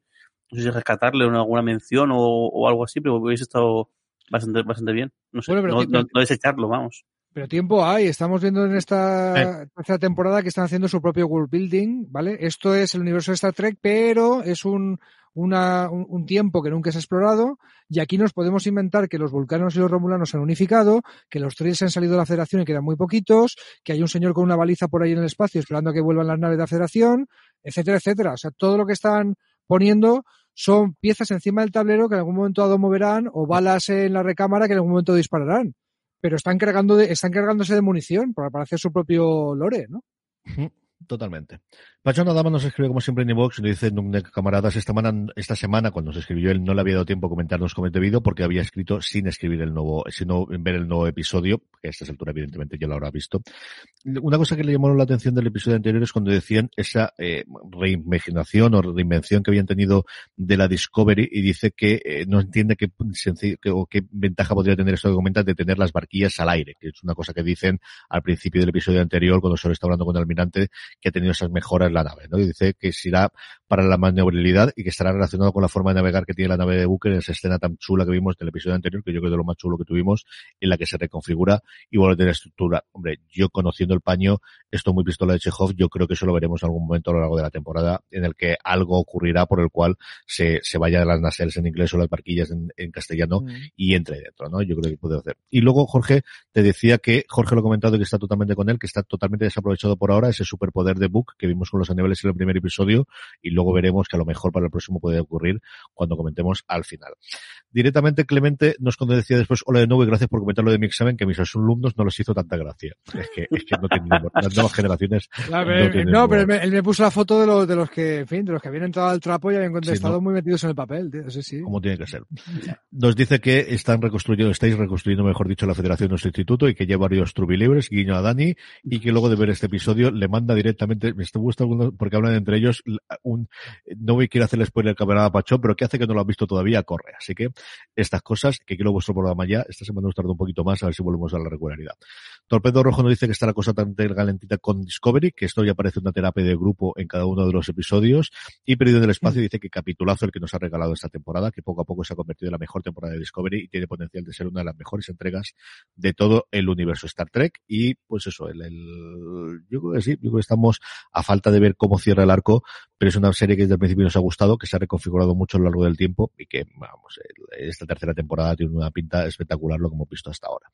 no sé si rescatarle una, alguna mención o, o algo así, pero hubiese estado bastante, bastante bien. No sé,
Bueno, pero
no,
ti-
no- no desecharlo, vamos.
Pero tiempo hay. Estamos viendo en esta tercera temporada que están haciendo su propio world building, ¿vale? Esto es el universo de Star Trek, pero es un, una, un, un tiempo que nunca se ha explorado y aquí nos podemos inventar que los vulcanos y los romulanos se han unificado, que los Trills han salido de la Federación y quedan muy poquitos, que hay un señor con una baliza por ahí en el espacio esperando a que vuelvan las naves de la Federación, etcétera, etcétera. O sea, todo lo que están poniendo son piezas encima del tablero que en algún momento dado moverán o balas en la recámara que en algún momento dispararán pero están cargando de, están cargándose de munición para, hacer su propio lore, ¿no?
Totalmente. Pachona Dama nos escribe como siempre en iVox, nos dice camaradas, esta semana, esta semana cuando se escribió él no le había dado tiempo a comentarnos como es debido porque había escrito sin escribir el nuevo, sin ver el nuevo episodio, que a esta altura evidentemente ya lo habrá visto. Una cosa que le llamó la atención del episodio anterior es cuando decían esa eh, reimaginación o reinvención que habían tenido de la Discovery y dice que eh, no entiende qué, o qué ventaja podría tener esto que comentas de tener las barquillas al aire, que es una cosa que dicen al principio del episodio anterior cuando solo está hablando con el almirante que ha tenido esas mejoras en la nave, ¿no? Y dice que será para la maniobrabilidad y que estará relacionado con la forma de navegar que tiene la nave de Booker en esa escena tan chula que vimos del episodio anterior, que yo creo que es de lo más chulo que tuvimos, en la que se reconfigura y vuelve a tener estructura. Hombre, yo conociendo el paño, esto muy pistola de Chekhov, yo creo que eso lo veremos en algún momento a lo largo de la temporada, en el que algo ocurrirá por el cual se, se vaya de las nacelles en inglés o las barquillas en, en castellano
Mm.
y entre dentro, ¿no? Yo creo que puede hacer. Y luego, Jorge, te decía que, Jorge lo ha comentado que está totalmente con él, que está totalmente desaprovechado por ahora ese superpoder de Book que vimos con los animales en el primer episodio y luego veremos que a lo mejor para el próximo puede ocurrir cuando comentemos al final. Directamente, Clemente nos decía después, hola de nuevo y gracias por comentar lo de mi examen, que a mis alumnos no les hizo tanta gracia. Es que, es que no tienen. Las nuevas generaciones
A
no
ver,
tienen
no, pero él me, él me puso la foto de los, de los que, en fin, de los que habían entrado al trapo y habían contestado
¿no?
muy metidos en el papel, tío. Sí, sí.
como tiene que ser. Nos dice que están reconstruyendo, estáis reconstruyendo, mejor dicho, la federación de nuestro instituto y que lleva varios trubilibres, guiño a Dani, y que luego de ver este episodio le manda directamente, me está gusta alguno- porque hablan entre ellos, un, no voy a quiero hacerle spoiler camarada Pachón, pero que hace que no lo has visto todavía, corre. Así que estas cosas, que quiero vuestro programa ya, esta semana nos tarda un poquito más, a ver si volvemos a la regularidad. Torpedo Rojo nos dice que está la cosa tan galentita con Discovery, que esto ya parece una terapia de grupo en cada uno de los episodios, y Perdido en el Espacio dice que capitulazo el que nos ha regalado esta temporada, que poco a poco se ha convertido en la mejor temporada de Discovery y tiene potencial de ser una de las mejores entregas de todo el universo Star Trek. Y pues eso, el, el- yo creo que sí, yo creo que estamos a falta de ver cómo cierra el arco, pero es una serie que desde el principio nos ha gustado, que se ha reconfigurado mucho a lo largo del tiempo y que, vamos, esta tercera temporada tiene una pinta espectacular lo que hemos visto hasta ahora.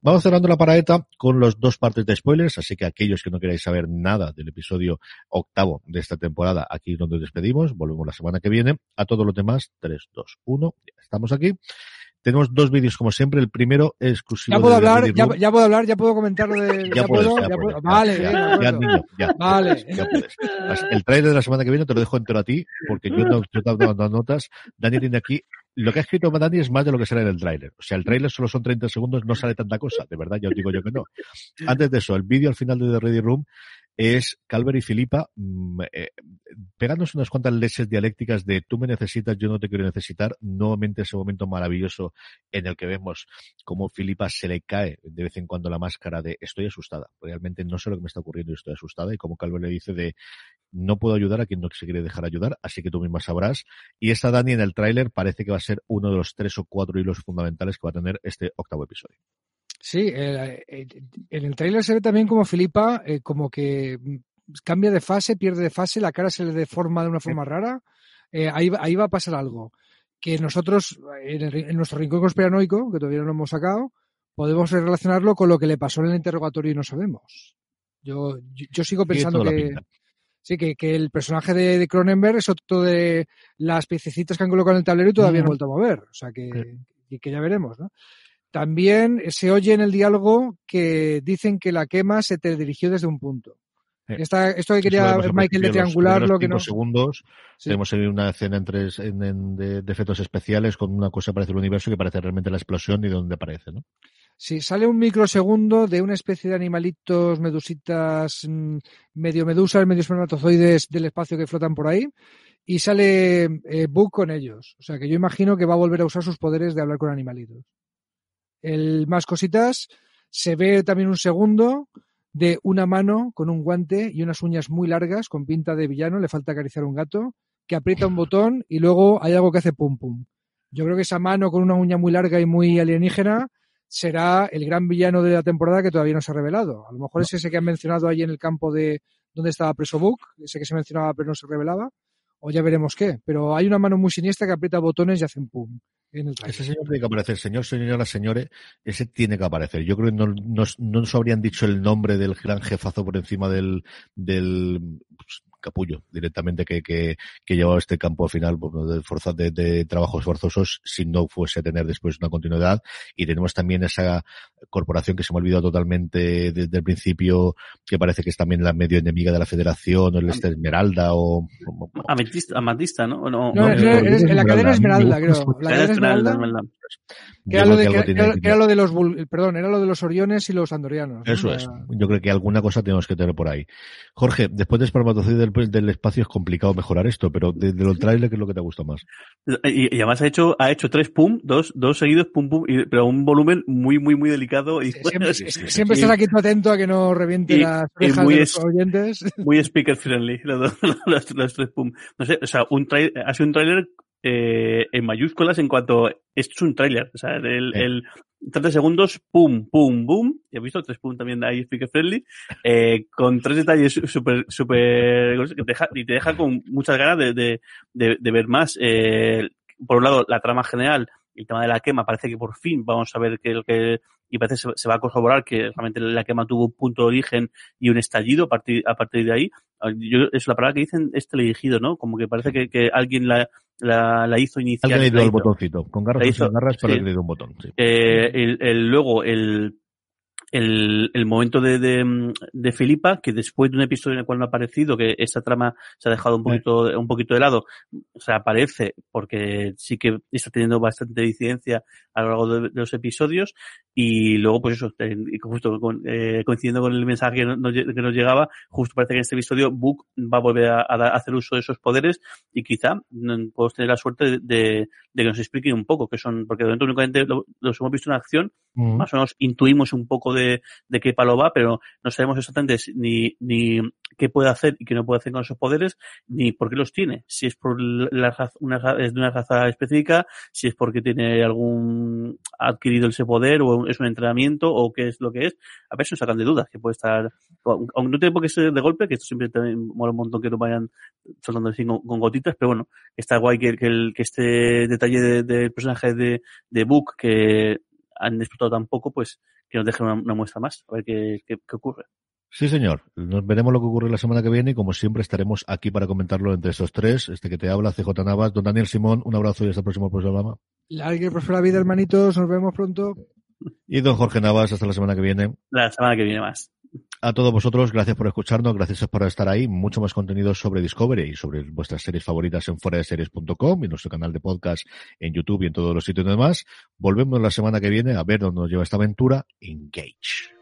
Vamos cerrando la paraeta con los dos partes de spoilers, así que aquellos que no queráis saber nada del episodio octavo de esta temporada, aquí es donde despedimos, volvemos la semana que viene. A todos los demás, 3, 2, 1, ya estamos aquí. Tenemos dos vídeos como siempre. El primero es exclusivo.
Ya puedo hablar, ya, ya, puedo hablar, ya puedo comentar de. Ya, puedo. Vale, ya, ya, niño,
ya. Vale. puedes. El trailer de la semana que viene te lo dejo entero a ti, porque yo no yo te dando notas. Dani tiene aquí. Lo que ha escrito Dani es más de lo que sale en el tráiler. O sea, el tráiler solo son 30 segundos, no sale tanta cosa. De verdad, ya os digo yo que no. Antes de eso, el vídeo al final de The Ready Room es Calver y Filipa mm, eh, pegándose unas cuantas leches dialécticas de tú me necesitas, yo no te quiero necesitar. Nuevamente ese momento maravilloso en el que vemos cómo Filipa se le cae de vez en cuando la máscara de estoy asustada. Realmente no sé lo que me está ocurriendo y estoy asustada. Y como Calver le dice de no puedo ayudar a quien no se quiere dejar ayudar, así que tú misma sabrás. Y esta Dani en el tráiler parece que va a ser uno de los tres o cuatro hilos fundamentales que va a tener este octavo episodio.
Sí, eh, eh, en el tráiler se ve también como Filipa, eh, como que mm, cambia de fase, pierde de fase, la cara se le deforma de una forma rara. ahí, ahí va a pasar algo. Que nosotros, en, nuestro rincón conspiranoico, que todavía no lo hemos sacado, podemos relacionarlo con lo que le pasó en el interrogatorio y no sabemos. Yo, yo, sigo pensando que, sí, que, que, el personaje de, Cronenberg es otro de las piececitas que han colocado en el tablero y todavía no han vuelto a mover. O sea que, que ya veremos, ¿no? También se oye en el diálogo que dicen que la quema se te dirigió desde un punto. Esta, esto que quería Michael de triangularlo, que no.
segundos, tenemos una escena en tres, en, de, efectos especiales con una cosa que parece el universo que parece realmente la explosión y de donde aparece, ¿no?
Sí, sale un microsegundo de una especie de animalitos, medusitas, mm, medio medusas, medio espermatozoides del espacio que flotan por ahí. Y sale eh, Book con ellos. O sea que yo imagino que va a volver a usar sus poderes de hablar con animalitos el más cositas, se ve también un segundo de una mano con un guante y unas uñas muy largas con pinta de villano, le falta acariciar un gato, que aprieta un botón y luego hay algo que hace pum pum. Yo creo que esa mano con una uña muy larga y muy alienígena será el gran villano de la temporada que todavía no se ha revelado. A lo mejor es ese que han mencionado ahí en el campo de donde estaba preso Book, ese que se mencionaba pero no se revelaba, o ya veremos qué. Pero hay una mano muy siniestra que aprieta botones y hacen pum.
Ese señor tiene que aparecer, señor, señora, señores, ese tiene que aparecer. Yo creo que no, no, no nos habrían dicho el nombre del gran jefazo por encima del, del pues, capullo directamente que, que, que llevaba este campo al final pues, de fuerzas de, de, trabajos forzosos si no fuese a tener después una continuidad. Y tenemos también esa corporación que se me ha olvidado totalmente desde el principio que parece que es también la medio enemiga de la federación o el este Esmeralda o
Amatista, ¿no?
No, no, en la cadena Esmeralda creo. la cadena Esmeralda, que era, lo de, que, era, lo de los perdón era lo de los oriones y los andorianos
eso es yo creo que alguna cosa tenemos que tener por ahí Jorge después de espermatozoide del, espacio es complicado mejorar esto, pero de, de lo trailer, ¿qué es lo que te gusta más?
Y, además ha hecho, ha hecho tres pum, dos, dos seguidos pum pum, y, pero un volumen muy, muy, muy delicado. Y,
siempre, siempre estás aquí atento a que no reviente las orejas de los oyentes.
Muy speaker friendly, los, los, tres pum. No sé, o sea, un trailer, ha sido un trailer eh, en mayúsculas en cuanto esto es un tráiler, o sea, el, el 30 segundos, pum, pum, boom, he visto tres pum también ahí speaker friendly, eh, con tres detalles súper, súper, y te deja con muchas ganas de, de, de, de ver más, eh, por un lado, la trama general, el tema de la quema, parece que por fin vamos a ver que lo que, y parece se, se va a corroborar que realmente la quema tuvo un punto de origen y un estallido a partir, a partir de ahí. Yo, es la palabra que dicen este elegido, ¿no? Como que parece que, que alguien la, la, la hizo iniciar.
Alguien le dio el botoncito, con garras hizo, o garras, pero sí. le dio un botón. Sí.
Eh, el, el, luego, el, el, el momento de, de, de, Filipa, que después de un episodio en el cual no ha aparecido, que esta trama se ha dejado un poquito, un poquito de lado, o sea, aparece porque sí que está teniendo bastante incidencia a lo largo de, de los episodios y luego pues eso, justo con, eh, coincidiendo con el mensaje que, no, que, nos llegaba, justo parece que en este episodio Book va a volver a, a, hacer uso de esos poderes y quizá mm, podemos tener la suerte de, de, que nos expliquen un poco, que son, porque de momento únicamente lo, los hemos visto en acción, -huh. más o menos intuimos un poco de, de qué palo va, pero no sabemos exactamente ni, ni qué puede hacer y qué no puede hacer con esos poderes, ni por qué los tiene. Si es por la una, es de una raza específica, si es porque tiene algún ha adquirido ese poder o es un entrenamiento o qué es lo que es. A veces nos sacan de dudas que puede estar, aunque no tiene por qué ser de golpe, que esto siempre también mola un montón que no vayan soltando así con, con, gotitas, pero bueno, está guay que, que, el, que este detalle del personaje de, de Book que han explotado tan poco, pues que nos dejen una, muestra más, a ver qué, qué, ocurre.
Sí, señor. Nos veremos lo que ocurre la semana que viene y como siempre estaremos aquí para comentarlo entre estos tres. Este que te habla, CJ Navas, don Daniel Simón, un abrazo y hasta el próximo programa.
Alguien por la vida, hermanitos. Nos vemos pronto.
Y don Jorge Navas, hasta la semana que viene.
La semana que viene más.
A todos vosotros, gracias por escucharnos, gracias por estar ahí. Mucho más contenido sobre Discovery y sobre vuestras series favoritas en series.com y nuestro canal de podcast en YouTube y en todos los sitios demás. Volvemos la semana que viene a ver dónde nos lleva esta aventura. Engage.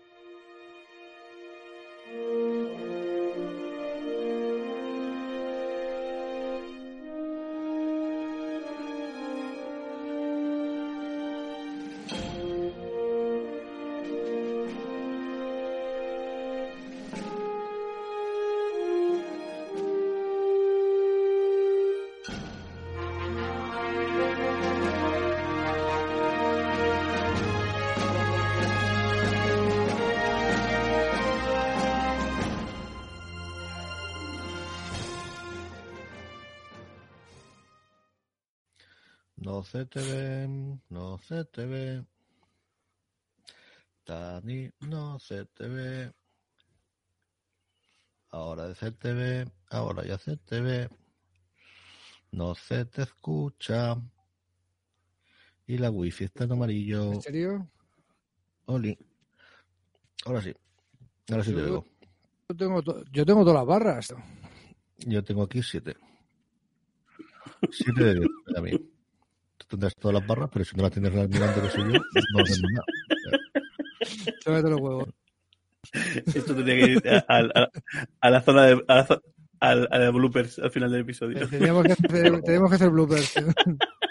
Ve, ahora ya se te ve. No se te escucha. Y la wifi está en amarillo.
¿En serio?
Oli. Ahora sí. Ahora sí te veo.
Yo tengo, yo tengo todas las barras.
Yo tengo aquí siete. Siete de diez, a mí tendrás todas las barras, pero si no las tienes almirante que soy yo, no tendrás
nada. los huevos.
Esto tendría que ir a, a, a la zona de. A la, a, a bloopers al final del episodio.
Tenemos que hacer, tenemos que hacer bloopers.